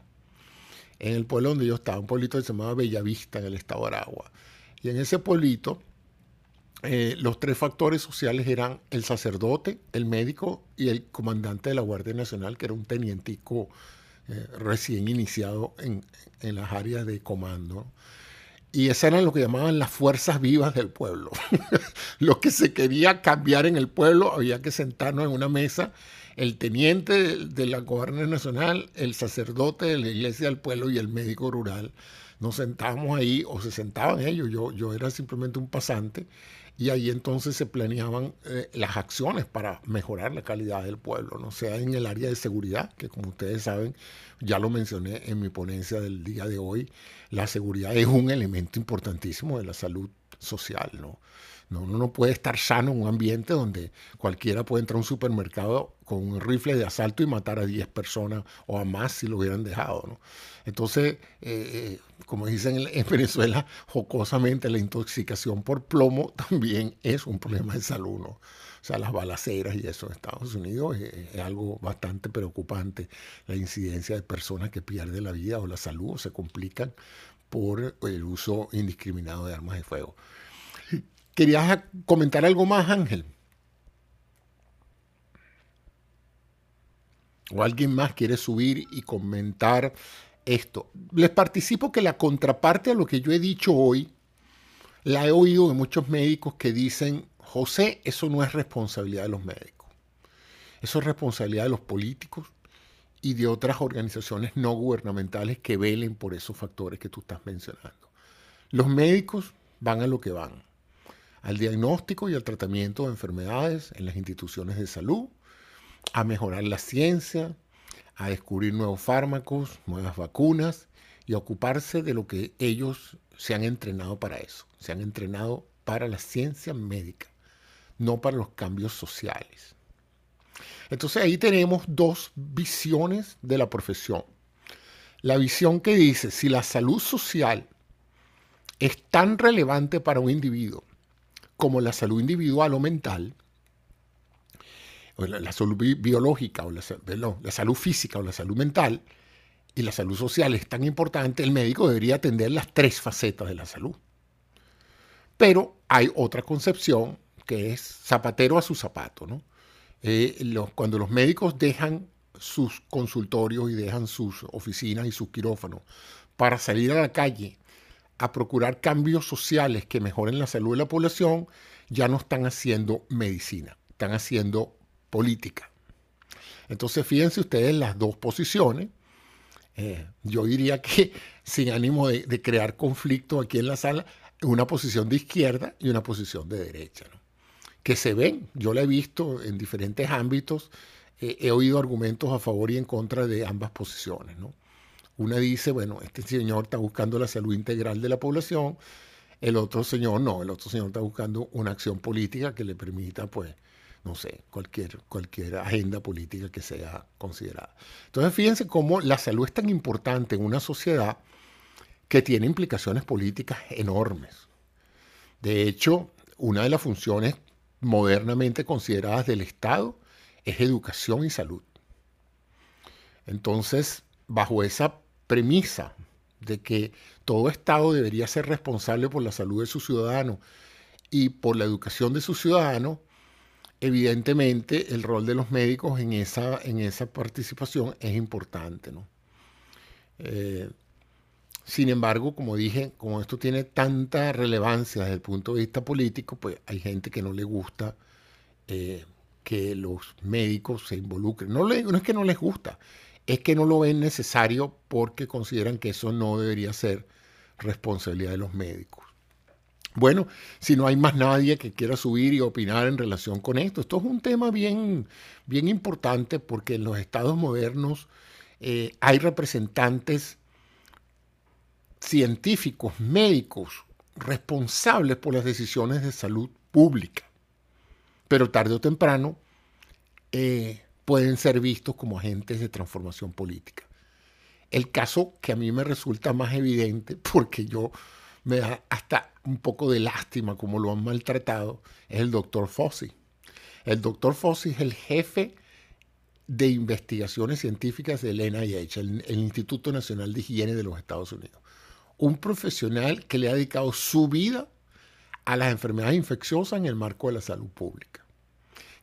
En el pueblo donde yo estaba, un pueblito que se llamaba Bellavista, en el estado Aragua. Y en ese pueblito, eh, los tres factores sociales eran el sacerdote, el médico y el comandante de la Guardia Nacional, que era un tenientico eh, recién iniciado en, en, las áreas de comando. Y esas eran lo que llamaban las fuerzas vivas del pueblo. lo que se quería cambiar en el pueblo, había que sentarnos en una mesa el teniente de la Guardia Nacional, el sacerdote de la Iglesia del Pueblo y el médico rural. Nos sentábamos ahí, o se sentaban ellos, yo, yo era simplemente un pasante, y ahí entonces se planeaban eh, las acciones para mejorar la calidad del pueblo, no sea en el área de seguridad, que como ustedes saben, ya lo mencioné en mi ponencia del día de hoy, la seguridad es un elemento importantísimo de la salud social, ¿no? No, uno no puede estar sano en un ambiente donde cualquiera puede entrar a un supermercado con un rifle de asalto y matar a 10 personas o a más si lo hubieran dejado. ¿no? Entonces, eh, eh, como dicen en Venezuela, jocosamente la intoxicación por plomo también es un problema de salud. ¿no? O sea, las balaceras y eso en Estados Unidos es, algo bastante preocupante. La incidencia de personas que pierden la vida o la salud o se complican por el uso indiscriminado de armas de fuego. ¿Querías comentar algo más, Ángel? ¿O alguien más quiere subir y comentar esto? Les participo que la contraparte a lo que yo he dicho hoy, la he oído de muchos médicos que dicen, José, eso no es responsabilidad de los médicos. Eso es responsabilidad de los políticos y de otras organizaciones no gubernamentales que velen por esos factores que tú estás mencionando. Los médicos van a lo que van al diagnóstico y al tratamiento de enfermedades en las instituciones de salud, a mejorar la ciencia, a descubrir nuevos fármacos, nuevas vacunas y a ocuparse de lo que ellos se han entrenado para eso. Se han entrenado para la ciencia médica, no para los cambios sociales. Entonces ahí tenemos dos visiones de la profesión. La visión que dice, si la salud social es tan relevante para un individuo como la salud individual o mental, la, salud biológica, o la, la salud física o la salud mental, y la salud social es tan importante, el médico debería atender las tres facetas de la salud. Pero hay otra concepción que es zapatero a su zapato. Eh, cuando los médicos dejan sus consultorios y dejan sus oficinas y sus quirófanos para salir a la calle a procurar cambios sociales que mejoren la salud de la población, ya no están haciendo medicina, están haciendo política. Entonces, fíjense ustedes las dos posiciones. Eh, yo diría que sin ánimo de, crear conflicto aquí en la sala, una posición de izquierda y una posición de derecha, que se ven, yo la he visto en diferentes ámbitos, eh, he oído argumentos a favor y en contra de ambas posiciones. ¿no? Una dice, bueno, este señor está buscando la salud integral de la población, el otro señor no, el otro señor está buscando una acción política que le permita, pues, no sé, cualquier, cualquier agenda política que sea considerada. Entonces, fíjense cómo la salud es tan importante en una sociedad que tiene implicaciones políticas enormes. De hecho, una de las funciones modernamente consideradas del Estado es educación y salud. Entonces, bajo esa premisa de que todo Estado debería ser responsable por la salud de sus ciudadanos y por la educación de sus ciudadanos, evidentemente el rol de los médicos en esa, en esa participación es importante. ¿no? Eh, sin embargo, como dije, como esto tiene tanta relevancia desde el punto de vista político, pues hay gente que no le gusta eh, que los médicos se involucren. No, no es que no les gusta, es que no lo ven necesario porque consideran que eso no debería ser responsabilidad de los médicos. Bueno, si no hay más nadie que quiera subir y opinar en relación con esto, esto es un tema bien, bien importante porque en los estados modernos eh, hay representantes científicos, médicos, responsables por las decisiones de salud pública. pero tarde o temprano eh, pueden ser vistos como agentes de transformación política. El caso que a mí me resulta más evidente, porque yo me da hasta un poco de lástima como lo han maltratado, es el doctor Fossi. El doctor Fossi es el jefe de investigaciones científicas del NIH, el, el, Instituto Nacional de Higiene de los Estados Unidos. Un profesional que le ha dedicado su vida a las enfermedades infecciosas en el marco de la salud pública,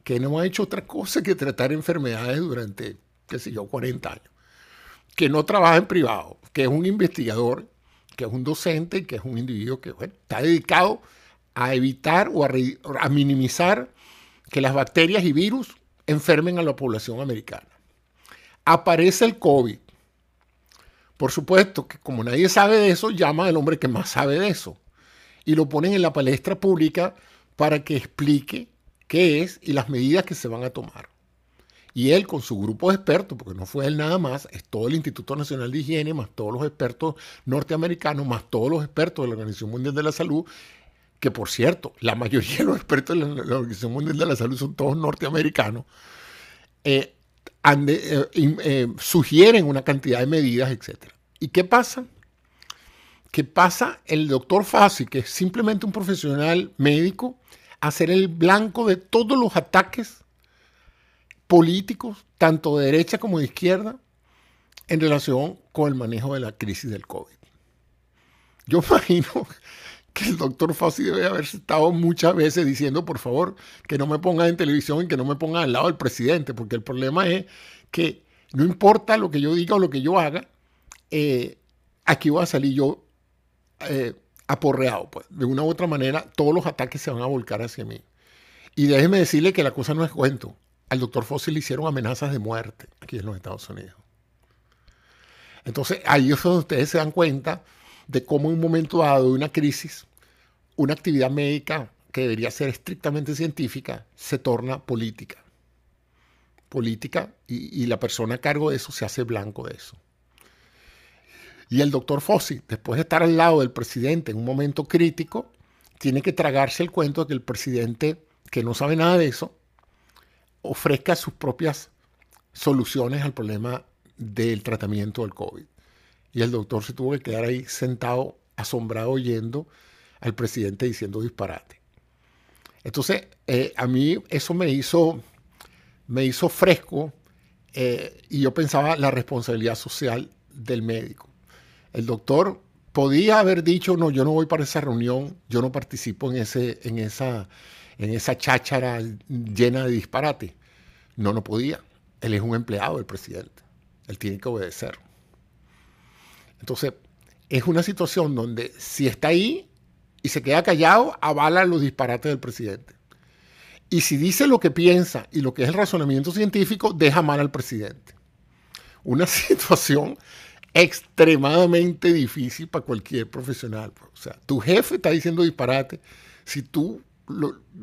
que no ha hecho otra cosa que tratar enfermedades durante, qué sé yo, 40 años, que no trabaja en privado, que es un investigador, que es un docente, que es un individuo que está dedicado a evitar o a, a minimizar que las bacterias y virus enfermen a la población americana. Aparece el COVID. Por supuesto que como nadie sabe de eso, llama al hombre que más sabe de eso y lo ponen en la palestra pública para que explique qué es y las medidas que se van a tomar. Y él con su grupo de expertos, porque no fue él nada más, es todo el Instituto Nacional de Higiene, más todos los expertos norteamericanos, más todos los expertos de la Organización Mundial de la Salud, que por cierto, la mayoría de los expertos de la, Organización Mundial de la Salud son todos norteamericanos, eh, eh, eh, sugieren una cantidad de medidas, etc. ¿Y qué pasa? que pasa el doctor Fassi, que es simplemente un profesional médico, a ser el blanco de todos los ataques políticos, tanto de derecha como de izquierda, en relación con el manejo de la crisis del COVID. Yo imagino que el doctor Fassi debe haber estado muchas veces diciendo, por favor, que no me pongan en televisión y que no me pongan al lado del presidente, porque el problema es que no importa lo que yo diga o lo que yo haga, eh, aquí voy a salir yo eh, aporreado, pues. De una u otra manera, todos los ataques se van a volcar hacia mí. Y déjeme decirle que la cosa no es cuento. Al doctor Fossil le hicieron amenazas de muerte aquí en los Estados Unidos. Entonces, ahí es donde ustedes se dan cuenta de cómo en un momento dado de una crisis, una actividad médica que debería ser estrictamente científica, se torna política. Política y, y la persona a cargo de eso se hace blanco de eso. Y el doctor Fossi, después de estar al lado del presidente en un momento crítico, tiene que tragarse el cuento de que el presidente, que no sabe nada de eso, ofrezca sus propias soluciones al problema del tratamiento del COVID. Y el doctor se tuvo que quedar ahí sentado, asombrado, oyendo al presidente diciendo disparate. Entonces, eh, a mí eso me hizo, me hizo fresco eh, y yo pensaba la responsabilidad social del médico. El doctor podía haber dicho, no, yo no voy para esa reunión, yo no participo en, ese, en, esa, en esa cháchara llena de disparate. No, no podía. Él es un empleado del presidente. Él tiene que obedecer. Entonces, es una situación donde si está ahí y se queda callado, avala los disparates del presidente. Y si dice lo que piensa y lo que es el razonamiento científico, deja mal al presidente. Una situación extremadamente difícil para cualquier profesional. Pues. O sea, tu jefe está diciendo disparate. Si tú,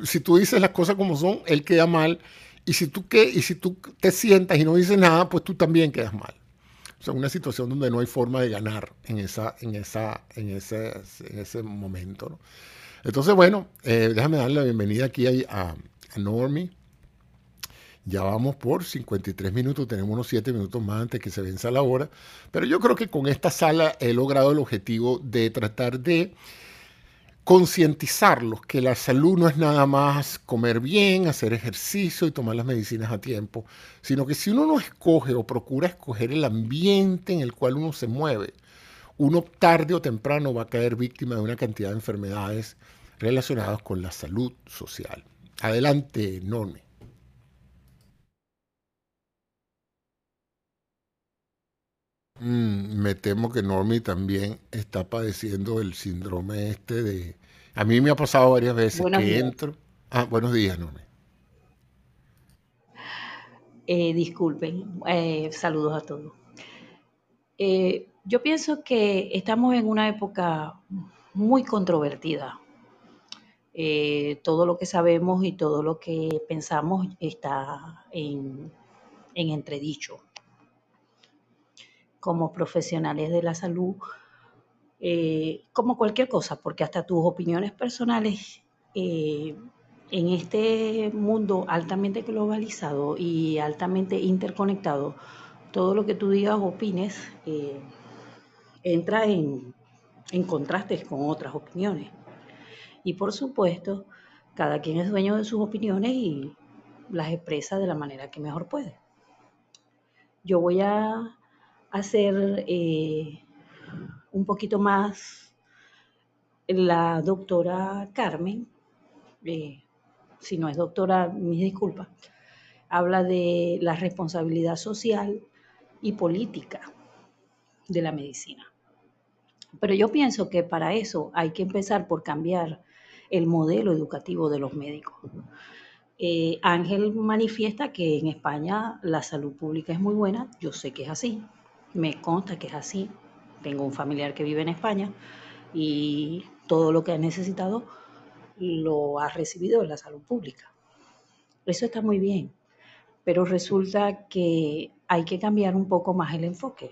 si tú dices las cosas como son, él queda mal. Y si, tú qué, y si tú te sientas y no dices nada, pues tú también quedas mal. O sea, una situación donde no hay forma de ganar en, esa, en, esa, en, ese, en ese momento. ¿no? Entonces, bueno, eh, déjame darle la bienvenida aquí a, a Normie. Ya vamos por 53 minutos, tenemos unos 7 minutos más antes que se venza la hora, pero yo creo que con esta sala he logrado el objetivo de tratar de concientizarlos que la salud no es nada más comer bien, hacer ejercicio y tomar las medicinas a tiempo, sino que si uno no escoge o procura escoger el ambiente en el cual uno se mueve, uno tarde o temprano va a caer víctima de una cantidad de enfermedades relacionadas con la salud social. Adelante, Norme. Mm, me temo que Normi también está padeciendo el síndrome este de... A mí me ha pasado varias veces que entro... Ah, buenos días, Normi. Eh, disculpen, eh, saludos a todos. Eh, yo pienso que estamos en una época muy controvertida. todo lo que sabemos y todo lo que pensamos está en, en entredicho como profesionales de la salud, eh, como cualquier cosa, porque hasta tus opiniones personales eh, en este mundo altamente globalizado y altamente interconectado, todo lo que tú digas o opines eh, entra en, en contrastes con otras opiniones. Y por supuesto, cada quien es dueño de sus opiniones y las expresa de la manera que mejor puede. Yo voy a hacer eh, un poquito más la doctora Carmen, eh, si no es doctora, mis disculpas, habla de la responsabilidad social y política de la medicina. Pero yo pienso que para eso hay que empezar por cambiar el modelo educativo de los médicos. Eh, Ángel manifiesta que en España la salud pública es muy buena, yo sé que es así, me consta que es así, tengo un familiar que vive en España y todo lo que ha necesitado lo ha recibido en la salud pública. Eso está muy bien, pero resulta que hay que cambiar un poco más el enfoque.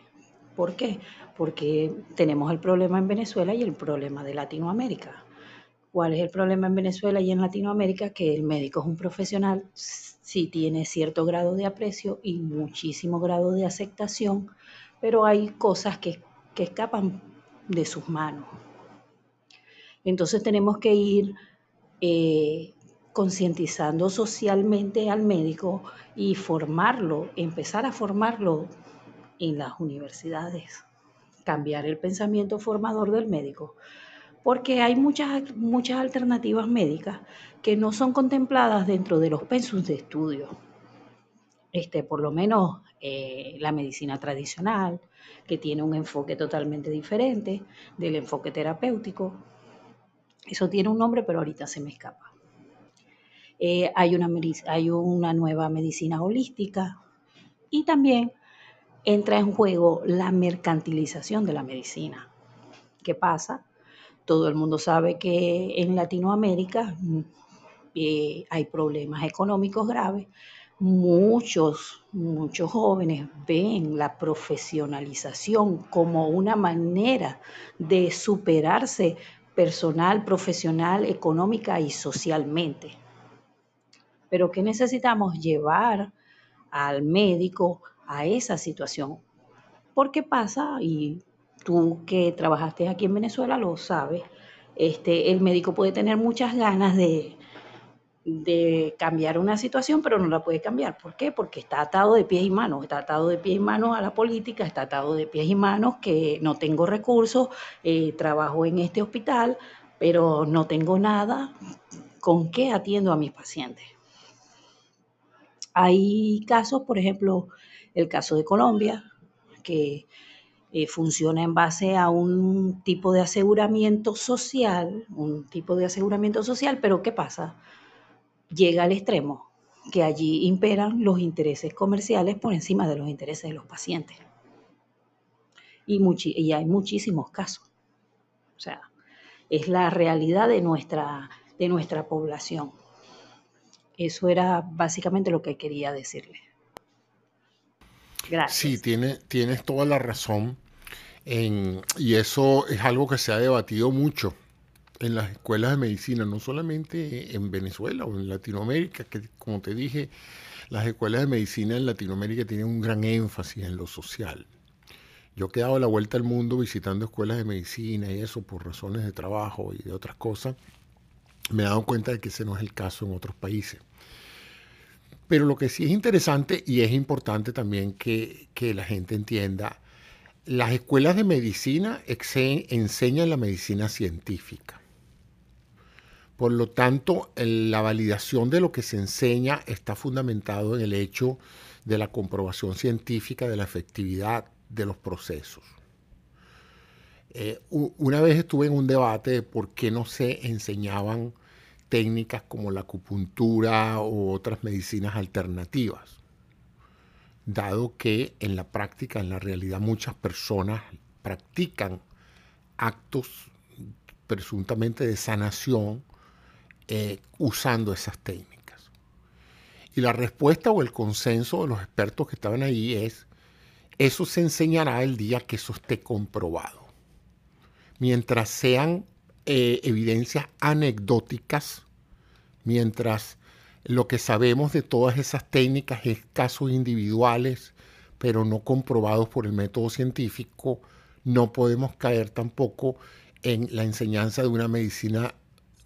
¿Por qué? Porque tenemos el problema en Venezuela y el problema de Latinoamérica. ¿Cuál es el problema en Venezuela y en Latinoamérica? Que el médico es un profesional, sí tiene cierto grado de aprecio y muchísimo grado de aceptación, pero hay cosas que, que escapan de sus manos. Entonces tenemos que ir eh, concientizando socialmente al médico y formarlo, empezar a formarlo en las universidades, cambiar el pensamiento formador del médico, porque hay muchas, muchas alternativas médicas que no son contempladas dentro de los pensos de estudio. Este, por lo menos eh, la medicina tradicional, que tiene un enfoque totalmente diferente del enfoque terapéutico, eso tiene un nombre, pero ahorita se me escapa. Eh, hay, una, hay una nueva medicina holística y también entra en juego la mercantilización de la medicina. ¿Qué pasa? Todo el mundo sabe que en Latinoamérica mm, eh, hay problemas económicos graves. Muchos, muchos jóvenes ven la profesionalización como una manera de superarse personal, profesional, económica y socialmente. Pero ¿qué necesitamos? Llevar al médico a esa situación. Porque pasa, y tú que trabajaste aquí en Venezuela lo sabes, este, el médico puede tener muchas ganas de, de cambiar una situación, pero no la puede cambiar. ¿Por qué? Porque está atado de pies y manos, está atado de pies y manos a la política, está atado de pies y manos que no tengo recursos, eh, trabajo en este hospital, pero no tengo nada con qué atiendo a mis pacientes. Hay casos, por ejemplo, el caso de Colombia, que eh, funciona en base a un tipo de aseguramiento social, un tipo de aseguramiento social, pero ¿qué pasa? Llega al extremo que allí imperan los intereses comerciales por encima de los intereses de los pacientes. Y, hay muchísimos casos. O sea, es la realidad de nuestra, de nuestra población. Eso era básicamente lo que quería decirle. Gracias. Sí, tiene, tienes toda la razón. y eso es algo que se ha debatido mucho en las escuelas de medicina, no solamente en Venezuela o en Latinoamérica, que como te dije, las escuelas de medicina en Latinoamérica tienen un gran énfasis en lo social. Yo he dado la vuelta al mundo visitando escuelas de medicina y eso por razones de trabajo y de otras cosas. Me he dado cuenta de que ese no es el caso en otros países. Pero lo que sí es interesante y es importante también que, que la gente entienda, las escuelas de medicina enseñan la medicina científica. Por lo tanto, la validación de lo que se enseña está fundamentado en el hecho de la comprobación científica de la efectividad de los procesos. Eh, una vez estuve en un debate de por qué no se enseñaban técnicas como la acupuntura u otras medicinas alternativas, dado que en la práctica, en la realidad, muchas personas practican actos presuntamente de sanación eh, usando esas técnicas. Y la respuesta o el consenso de los expertos que estaban ahí es, eso se enseñará el día que eso esté comprobado. Mientras sean eh, evidencias anecdóticas, mientras lo que sabemos de todas esas técnicas es casos individuales, pero no comprobados por el método científico, no podemos caer tampoco en la enseñanza de una medicina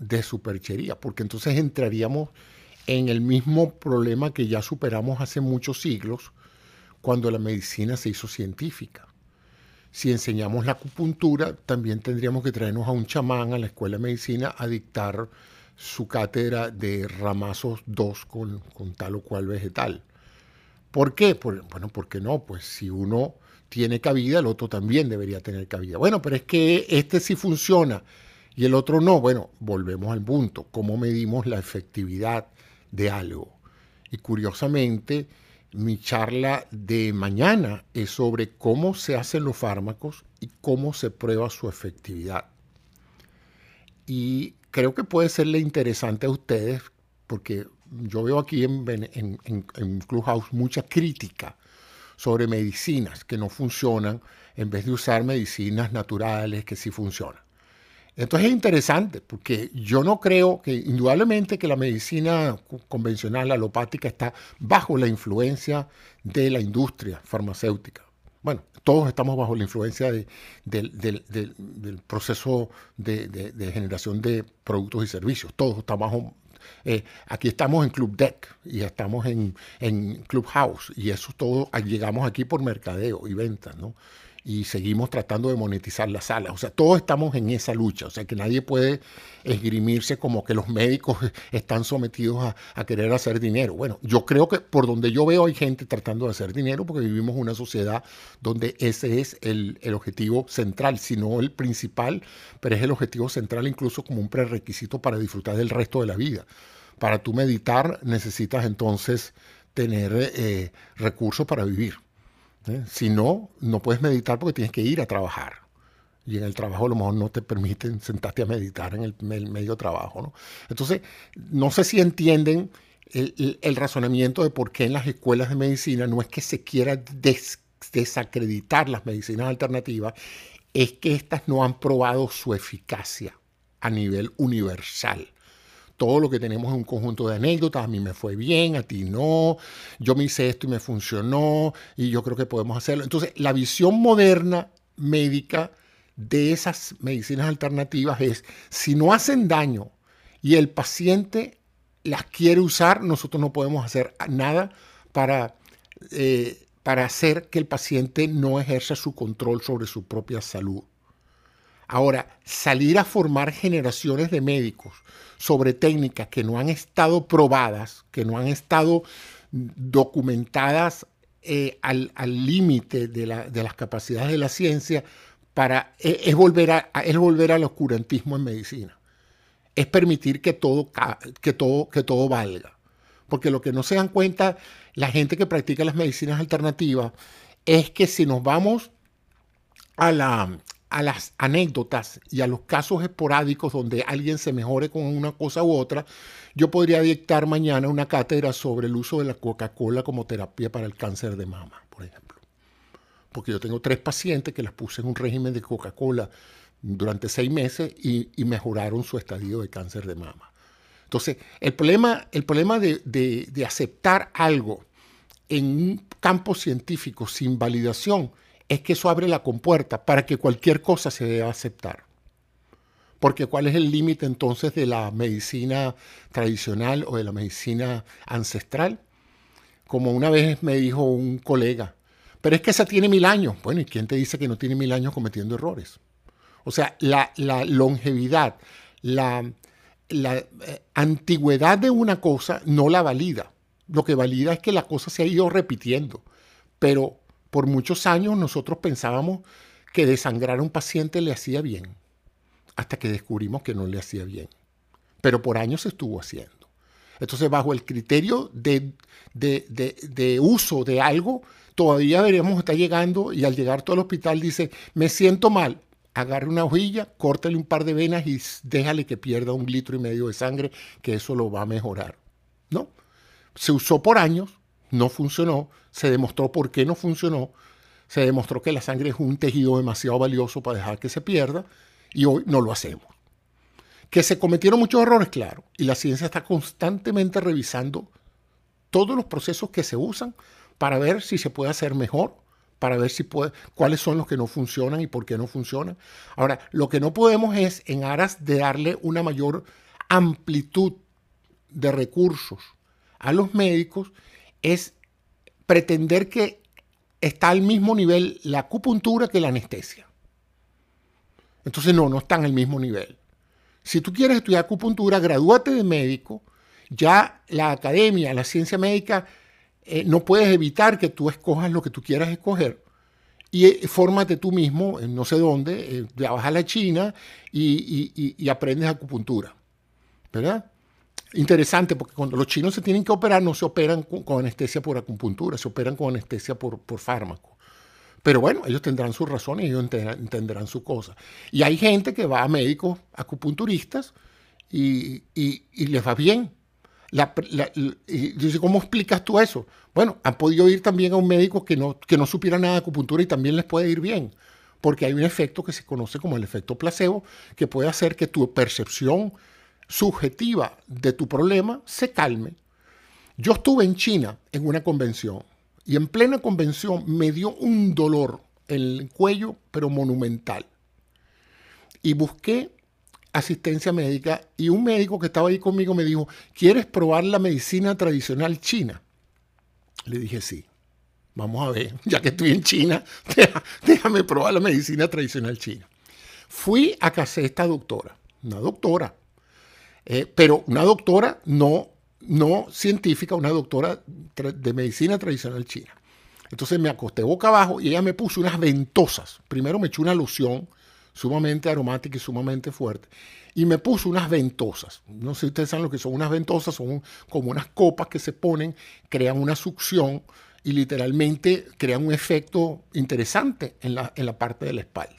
de superchería, porque entonces entraríamos en el mismo problema que ya superamos hace muchos siglos, cuando la medicina se hizo científica. Si enseñamos la acupuntura, también tendríamos que traernos a un chamán a la escuela de medicina a dictar su cátedra de ramazos 2 con, tal o cual vegetal. ¿Por qué? bueno, ¿por qué no? Pues si uno tiene cabida, el otro también debería tener cabida. Bueno, pero es que este sí funciona y el otro no. Bueno, volvemos al punto. ¿Cómo medimos la efectividad de algo? Y curiosamente, mi charla de mañana es sobre cómo se hacen los fármacos y cómo se prueba su efectividad. Y creo que puede serle interesante a ustedes porque yo veo aquí en, en, Clubhouse mucha crítica sobre medicinas que no funcionan en vez de usar medicinas naturales que sí funcionan. Entonces es interesante porque yo no creo que indudablemente que la medicina convencional, alopática, está bajo la influencia de la industria farmacéutica. Bueno, todos estamos bajo la influencia del, proceso de, generación de productos y servicios. Todos estamos bajo... Eh, aquí estamos en Club Deck y estamos en, en Clubhouse y eso todo llegamos aquí por mercadeo y ventas, ¿no? Y seguimos tratando de monetizar la sala. O sea, todos estamos en esa lucha. O sea, que nadie puede esgrimirse como que los médicos están sometidos a, querer hacer dinero. Bueno, yo creo que por donde yo veo hay gente tratando de hacer dinero porque vivimos una sociedad donde ese es el, el objetivo central, si no el principal, pero es el objetivo central incluso como un prerequisito para disfrutar del resto de la vida. Para tú meditar necesitas entonces tener eh, recursos para vivir. ¿Eh? Si no, no puedes meditar porque tienes que ir a trabajar. Y en el trabajo a lo mejor no te permiten sentarte a meditar en el, medio trabajo. ¿no? Entonces, no sé si entienden el, razonamiento de por qué en las escuelas de medicina no es que se quiera desacreditar las medicinas alternativas, es que éstas no han probado su eficacia a nivel universal todo lo que tenemos es un conjunto de anécdotas, a mí me fue bien, a ti no, yo me hice esto y me funcionó, y yo creo que podemos hacerlo. Entonces, la visión moderna médica de esas medicinas alternativas es, si no hacen daño y el paciente las quiere usar, nosotros no podemos hacer nada para, eh, para hacer que el paciente no ejerza su control sobre su propia salud. Ahora, salir a formar generaciones de médicos sobre técnicas que no han estado probadas, que no han estado documentadas eh, al límite de, las capacidades de la ciencia, para, e, es, volver a, es volver al oscurantismo en medicina. Es permitir que todo, que, todo, que todo valga. Porque lo que no se dan cuenta la gente que practica las medicinas alternativas es que si nos vamos a la, a las anécdotas y a los casos esporádicos donde alguien se mejore con una cosa u otra, yo podría dictar mañana una cátedra sobre el uso de la Coca-Cola como terapia para el cáncer de mama, por ejemplo. Porque yo tengo tres pacientes que las puse en un régimen de Coca-Cola durante seis meses y, mejoraron su estadio de cáncer de mama. Entonces, el problema, el problema de, de aceptar algo en un campo científico sin validación es que eso abre la compuerta para que cualquier cosa se deba aceptar. Porque ¿cuál es el límite entonces de la medicina tradicional o de la medicina ancestral? Como una vez me dijo un colega, pero es que esa tiene mil años. Bueno, ¿y quién te dice que no tiene mil años cometiendo errores? O sea, la, longevidad, la, la eh, antigüedad de una cosa no la valida. Lo que valida es que la cosa se ha ido repitiendo. Pero por muchos años nosotros pensábamos que desangrar a un paciente le hacía bien, hasta que descubrimos que no le hacía bien. Pero por años se estuvo haciendo. Entonces, bajo el criterio de, de, uso de algo, todavía deberíamos estar llegando y al llegar todo al hospital dice, me siento mal, agarre una hojilla, córtale un par de venas y déjale que pierda un litro y medio de sangre, que eso lo va a mejorar. No, se usó por años, no funcionó, se demostró por qué no funcionó, se demostró que la sangre es un tejido demasiado valioso para dejar que se pierda y hoy no lo hacemos. Que se cometieron muchos errores, claro, y la ciencia está constantemente revisando todos los procesos que se usan para ver si se puede hacer mejor, para ver si puede, cuáles son los que no funcionan y por qué no funcionan. Ahora, lo que no podemos es, en aras de darle una mayor amplitud de recursos a los médicos, es pretender que está al mismo nivel la acupuntura que la anestesia. Entonces no, no están al mismo nivel. Si tú quieres estudiar acupuntura, gradúate de médico. Ya la academia, la ciencia médica, eh, no puedes evitar que tú escojas lo que tú quieras escoger. Y eh, fórmate tú mismo, en no sé dónde, eh, vas a la China y, y, aprendes acupuntura. ¿Verdad? Interesante, porque cuando los chinos se tienen que operar, no se operan con, anestesia por acupuntura, se operan con anestesia por, por fármaco. Pero bueno, ellos tendrán sus razones, ellos entenderán, su cosa. Y hay gente que va a médicos acupunturistas y, les va bien. y dice, ¿cómo explicas tú eso? Bueno, han podido ir también a un médico que no, que no supiera nada de acupuntura y también les puede ir bien, porque hay un efecto que se conoce como el efecto placebo, que puede hacer que tu percepción subjetiva de tu problema se calme. Yo estuve en China en una convención y en plena convención me dio un dolor en el cuello, pero monumental. Y busqué asistencia médica y un médico que estaba ahí conmigo me dijo, ¿quieres probar la medicina tradicional china? Le dije, sí. Vamos a ver, ya que estoy en China, déjame probar la medicina tradicional china. Fui a casa de esta doctora, una doctora, eh, pero una doctora no no científica, una doctora de medicina tradicional china. Entonces me acosté boca abajo y ella me puso unas ventosas. Primero me echó una loción sumamente aromática y sumamente fuerte. Y me puso unas ventosas. No sé si ustedes saben lo que son unas ventosas, son como unas copas que se ponen, crean una succión y literalmente crean un efecto interesante en la, en la parte de la espalda.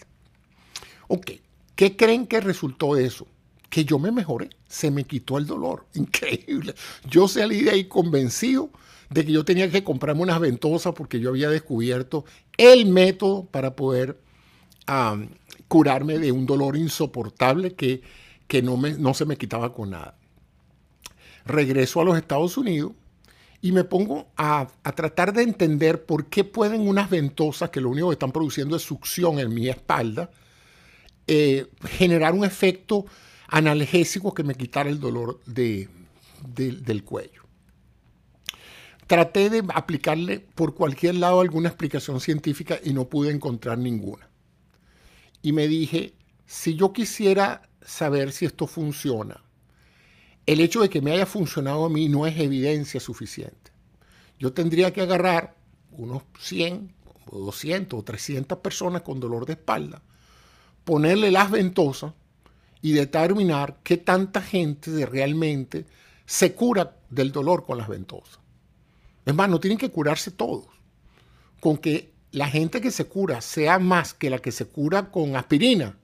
Ok, ¿qué creen que resultó de eso? Que yo me mejoré, se me quitó el dolor, increíble. Yo salí de ahí convencido de que yo tenía que comprarme unas ventosas porque yo había descubierto el método para poder curarme de un dolor insoportable que, que no, me, no se me quitaba con nada. Regreso a los Estados Unidos y me pongo a, tratar de entender por qué pueden unas ventosas que lo único que están produciendo es succión en mi espalda, eh, generar un efecto analgésico que me quitara el dolor de, del cuello. Traté de aplicarle por cualquier lado alguna explicación científica y no pude encontrar ninguna. Y me dije, si yo quisiera saber si esto funciona, el hecho de que me haya funcionado a mí no es evidencia suficiente. Yo tendría que agarrar unos 100 o 200 o 300 personas con dolor de espalda, ponerle las ventosas y determinar qué tanta gente realmente se cura del dolor con las ventosas. Es más, no tienen que curarse todos. Con que la gente que se cura sea más que la que se cura con aspirina,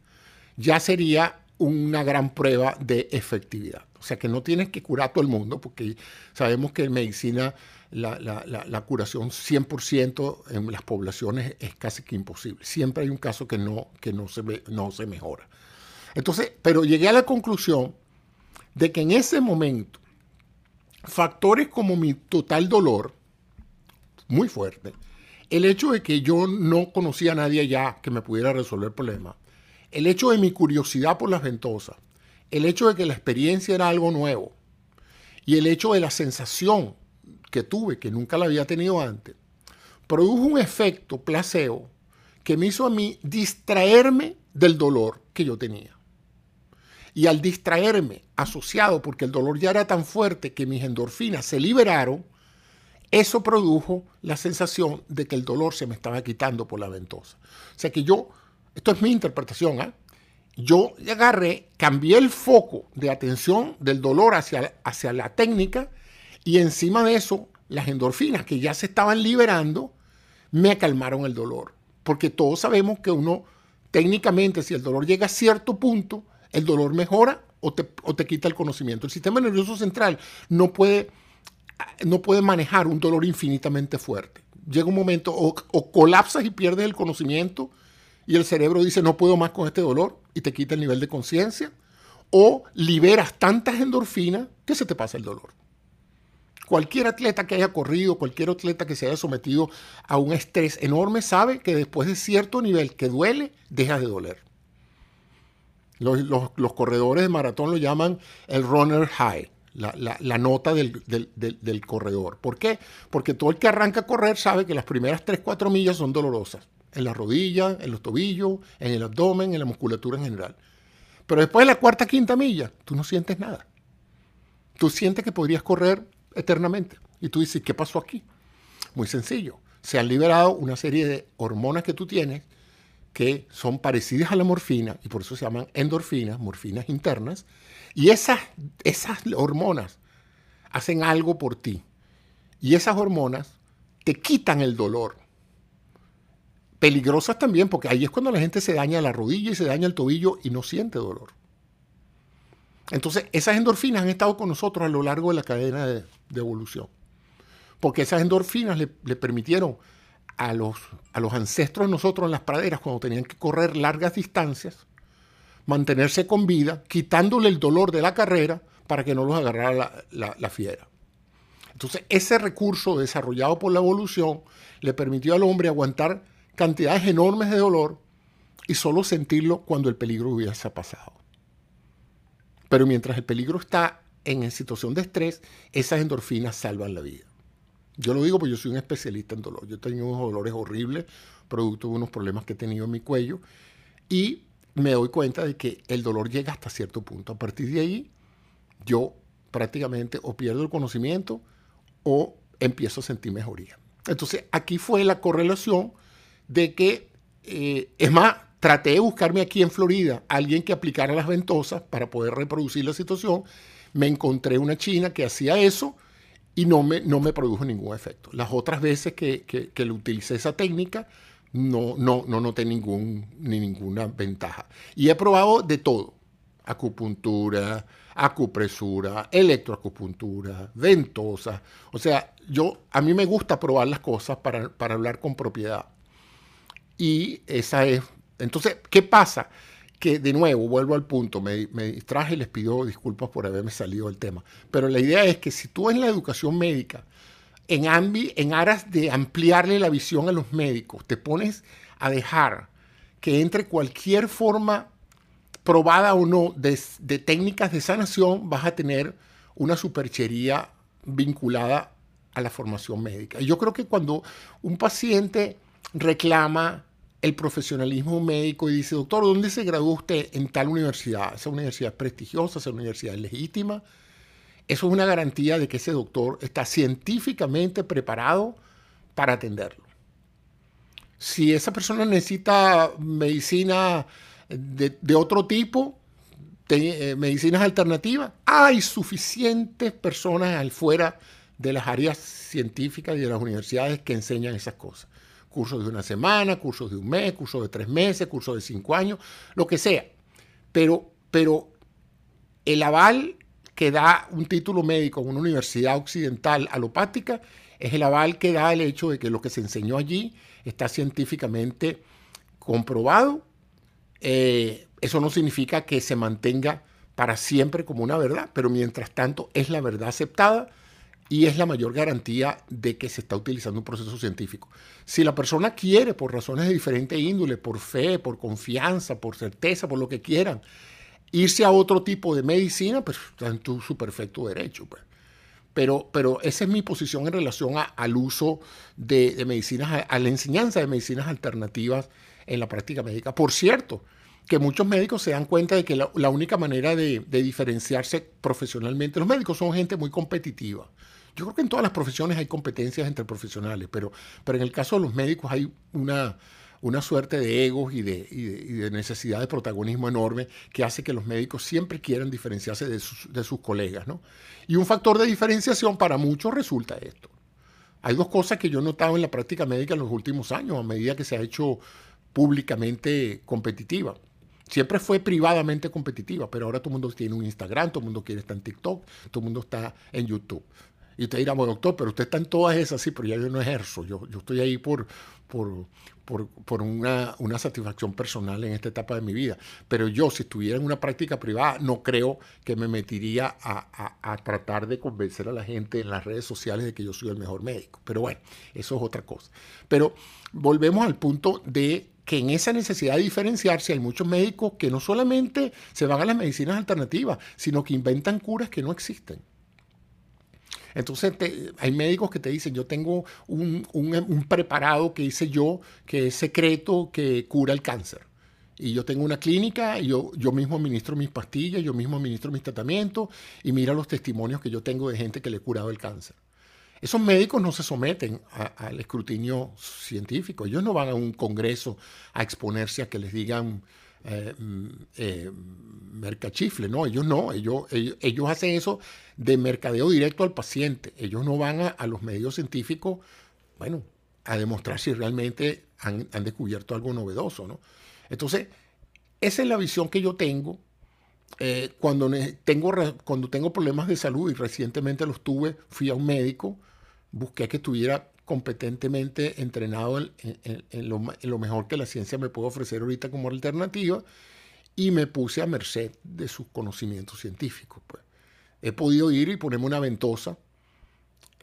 ya sería una gran prueba de efectividad. O sea que no tienes que curar a todo el mundo, porque sabemos que en medicina la, curación 100% en las poblaciones es casi que imposible. Siempre hay un caso que no, que no, se, no se mejora. Entonces, pero llegué a la conclusión de que en ese momento, factores como mi total dolor, muy fuerte, el hecho de que yo no conocía a nadie allá que me pudiera resolver el problema, el hecho de mi curiosidad por las ventosas, el hecho de que la experiencia era algo nuevo y el hecho de la sensación que tuve, que nunca la había tenido antes, produjo un efecto placebo que me hizo a mí distraerme del dolor que yo tenía. Y al distraerme, asociado, porque el dolor ya era tan fuerte que mis endorfinas se liberaron, eso produjo la sensación de que el dolor se me estaba quitando por la ventosa. O sea que yo, esto es mi interpretación, ¿eh? yo agarré, cambié el foco de atención del dolor hacia, hacia la técnica y encima de eso, las endorfinas que ya se estaban liberando, me calmaron el dolor. Porque todos sabemos que uno, técnicamente, si el dolor llega a cierto punto, el dolor mejora o te, quita el conocimiento. El sistema nervioso central no puede, no puede manejar un dolor infinitamente fuerte. Llega un momento o, o colapsas y pierdes el conocimiento y el cerebro dice no puedo más con este dolor y te quita el nivel de conciencia, o liberas tantas endorfinas que se te pasa el dolor. Cualquier atleta que haya corrido, cualquier atleta que se haya sometido a un estrés enorme sabe que después de cierto nivel que duele, deja de doler. Los, corredores de maratón lo llaman el runner high, la, nota del, del, corredor. ¿Por qué? Porque todo el que arranca a correr sabe que las primeras 3-4 millas son dolorosas. En las rodillas, en los tobillos, en el abdomen, en la musculatura en general. Pero después de la cuarta, quinta milla, tú no sientes nada. Tú sientes que podrías correr eternamente. Y tú dices, ¿qué pasó aquí? Muy sencillo. Se han liberado una serie de hormonas que tú tienes que son parecidas a la morfina y por eso se llaman endorfinas, morfinas internas. Y esas, esas hormonas hacen algo por ti. Y esas hormonas te quitan el dolor. Peligrosas también porque ahí es cuando la gente se daña la rodilla y se daña el tobillo y no siente dolor. Entonces, esas endorfinas han estado con nosotros a lo largo de la cadena de, evolución. Porque esas endorfinas le, permitieron a los, a los ancestros nosotros en las praderas, cuando tenían que correr largas distancias, mantenerse con vida, quitándole el dolor de la carrera para que no los agarrara la, la fiera. Entonces, ese recurso desarrollado por la evolución le permitió al hombre aguantar cantidades enormes de dolor y solo sentirlo cuando el peligro hubiese pasado. Pero mientras el peligro está en situación de estrés, esas endorfinas salvan la vida. Yo lo digo porque yo soy un especialista en dolor. Yo he unos dolores horribles, producto de unos problemas que he tenido en mi cuello, y me doy cuenta de que el dolor llega hasta cierto punto. A partir de ahí, yo prácticamente o pierdo el conocimiento o empiezo a sentir mejoría. Entonces, aquí fue la correlación de que, eh, es más, traté de buscarme aquí en Florida alguien que aplicara las ventosas para poder reproducir la situación. Me encontré una china que hacía eso y no me, no me produjo ningún efecto. Las otras veces que, que, le utilicé esa técnica, no, no, no noté ningún, ni ninguna ventaja. Y he probado de todo. Acupuntura, acupresura, electroacupuntura, ventosa. O sea, yo, a mí me gusta probar las cosas para, para hablar con propiedad. Y esa es entonces, ¿qué pasa? Que de nuevo, vuelvo al punto, me, distraje y les pido disculpas por haberme salido del tema. Pero la idea es que si tú en la educación médica, en, en aras de ampliarle la visión a los médicos, te pones a dejar que entre cualquier forma probada o no de, de, técnicas de sanación, vas a tener una superchería vinculada a la formación médica. Y yo creo que cuando un paciente reclama el profesionalismo médico y dice, doctor, ¿dónde se graduó usted en tal universidad? Esa universidad es prestigiosa, esa universidad es legítima. Eso es una garantía de que ese doctor está científicamente preparado para atenderlo. Si esa persona necesita medicina de, otro tipo, eh, medicinas alternativas, hay suficientes personas al fuera de las áreas científicas y de las universidades que enseñan esas cosas cursos de una semana, cursos de un mes, cursos de tres meses, cursos de cinco años, lo que sea. Pero, pero el aval que da un título médico en una universidad occidental alopática es el aval que da el hecho de que lo que se enseñó allí está científicamente comprobado. Eh, eso no significa que se mantenga para siempre como una verdad, pero mientras tanto es la verdad aceptada y es la mayor garantía de que se está utilizando un proceso científico. Si la persona quiere, por razones de diferente índole, por fe, por confianza, por certeza, por lo que quieran, irse a otro tipo de medicina, pues está en tu, su perfecto derecho. Pues. Pero, pero esa es mi posición en relación al uso de, medicinas, a, la enseñanza de medicinas alternativas en la práctica médica. Por cierto, que muchos médicos se dan cuenta de que la, única manera de, de, diferenciarse profesionalmente, los médicos son gente muy competitiva. Yo creo que en todas las profesiones hay competencias entre profesionales, pero, pero en el caso de los médicos hay una, una suerte de egos y de, necesidad de protagonismo enorme que hace que los médicos siempre quieran diferenciarse de sus, colegas. ¿no? Y un factor de diferenciación para muchos resulta esto. Hay dos cosas que yo he notado en la práctica médica en los últimos años, a medida que se ha hecho públicamente competitiva. Siempre fue privadamente competitiva, pero ahora todo el mundo tiene un Instagram, todo el mundo quiere estar en TikTok, todo el mundo está en YouTube. Y usted dirá, bueno, doctor, pero usted está en todas esas, sí, pero ya yo no ejerzo. Yo, yo estoy ahí por, por, por, una, satisfacción personal en esta etapa de mi vida. Pero yo, si estuviera en una práctica privada, no creo que me metiría a, tratar de convencer a la gente en las redes sociales de que yo soy el mejor médico. Pero bueno, eso es otra cosa. Pero volvemos al punto de que en esa necesidad de diferenciarse hay muchos médicos que no solamente se van a las medicinas alternativas, sino que inventan curas que no existen. Entonces hay médicos que te dicen, yo tengo un, preparado que hice yo, que es secreto, que cura el cáncer. Y yo tengo una clínica, yo, yo mismo administro mis pastillas, yo mismo administro mis tratamientos, y mira los testimonios que yo tengo de gente que le he curado el cáncer. Esos médicos no se someten al escrutinio científico, ellos no van a un congreso a exponerse a que les digan eh, mm, eh, mercachifle, no, ellos no, ellos, ellos, hacen eso de mercadeo directo al paciente, ellos no van a, los medios científicos, bueno, a demostrar si realmente han, descubierto algo novedoso, ¿no? Entonces, esa es la visión que yo tengo eh, cuando, tengo cuando tengo problemas de salud y recientemente los tuve, fui a un médico, busqué que estuviera competentemente entrenado en, lo, mejor que la ciencia me puede ofrecer ahorita como alternativa y me puse a merced de sus conocimientos científicos. Pues. He podido ir y ponerme una ventosa.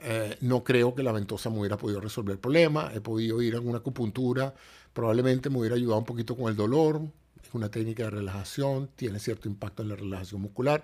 Eh, no creo que la ventosa me hubiera podido resolver el problema. He podido ir a una acupuntura. Probablemente me hubiera ayudado un poquito con el dolor. Es una técnica de relajación. Tiene cierto impacto en la relajación muscular.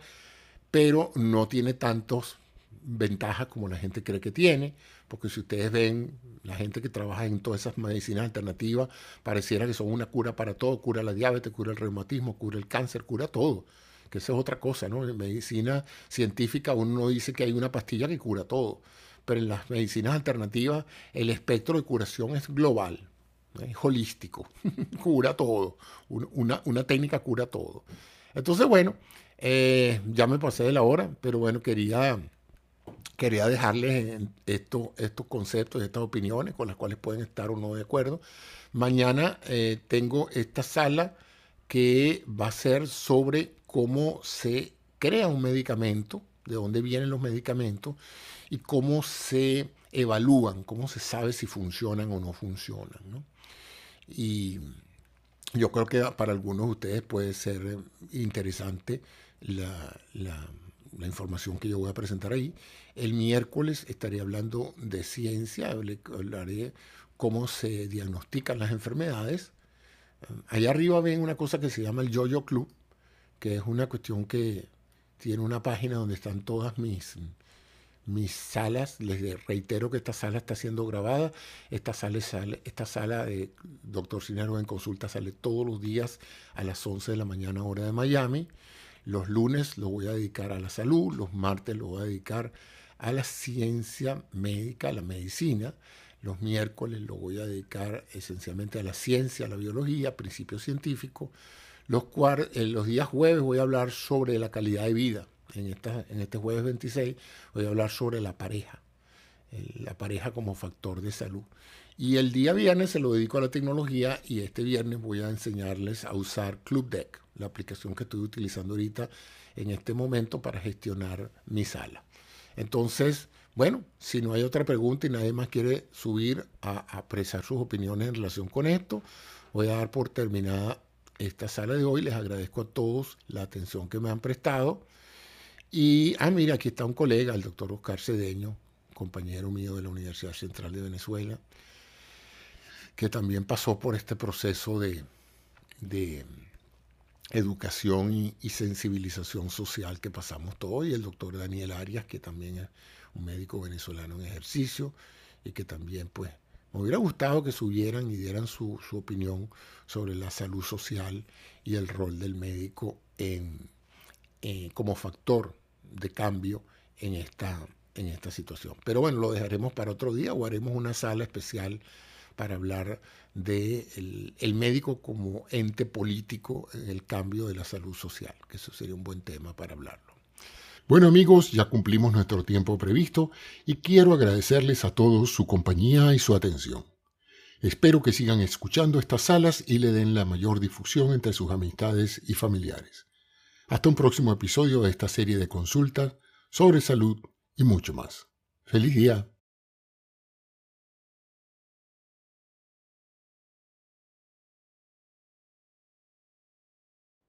Pero no tiene tantos ventajas como la gente cree que tiene, porque si ustedes ven, la gente que trabaja en todas esas medicinas alternativas, pareciera que son una cura para todo, cura la diabetes, cura el reumatismo, cura el cáncer, cura todo, que esa es otra cosa, ¿no? En medicina científica uno no dice que hay una pastilla que cura todo, pero en las medicinas alternativas el espectro de curación es global, es holístico, cura todo, una, una técnica cura todo. Entonces, bueno, eh, ya me pasé de la hora, pero bueno, quería quería dejarles estos, estos conceptos, estas opiniones con las cuales pueden estar o no de acuerdo. Mañana eh, tengo esta sala que va a ser sobre cómo se crea un medicamento, de dónde vienen los medicamentos y cómo se evalúan, cómo se sabe si funcionan o no funcionan. Y yo creo que para algunos de ustedes puede ser interesante la, la información que yo voy a presentar ahí. El miércoles estaré hablando de ciencia, hablaré cómo se diagnostican las enfermedades. Allá arriba ven una cosa que se llama el Yo-Yo Club, que es una cuestión que tiene una página donde están todas mis, mis salas. Les reitero que esta sala está siendo grabada. Esta sala, sale, esta sala de Doctor Cinero en consulta sale todos los días a las 11 de la mañana hora de Miami. Los lunes lo voy a dedicar a la salud, los martes lo voy a dedicar a la ciencia médica, a la medicina. Los miércoles lo voy a dedicar esencialmente a la ciencia, a la biología, principios científicos. Los, eh, los días jueves voy a hablar sobre la calidad de vida. En este jueves 26 voy a hablar sobre la pareja, la pareja como factor de salud. Y el día viernes se lo dedico a la tecnología y este viernes voy a enseñarles a usar Club Deck, la aplicación que estoy utilizando ahorita en este momento para gestionar mi sala. Entonces, bueno, si no hay otra pregunta y nadie más quiere subir a, expresar sus opiniones en relación con esto, voy a dar por terminada esta sala de hoy. Les agradezco a todos la atención que me han prestado. Y, ah, mira, aquí está un colega, el doctor Oscar Cedeño, compañero mío de la Universidad Central de Venezuela, que también pasó por este proceso de, de educación y, sensibilización social que pasamos todos, y el doctor Daniel Arias, que también es un médico venezolano en ejercicio, y que también, pues, me hubiera gustado que subieran y dieran su, opinión sobre la salud social y el rol del médico en, como factor de cambio en esta, en esta situación. Pero bueno, lo dejaremos para otro día o haremos una sala especial para hablar del el médico como ente político en el cambio de la salud social, que eso sería un buen tema para hablarlo. Bueno amigos, ya cumplimos nuestro tiempo previsto y quiero agradecerles a todos su compañía y su atención. Espero que sigan escuchando estas salas y le den la mayor difusión entre sus amistades y familiares. Hasta un próximo episodio de esta serie de consultas sobre salud y mucho más. Feliz día.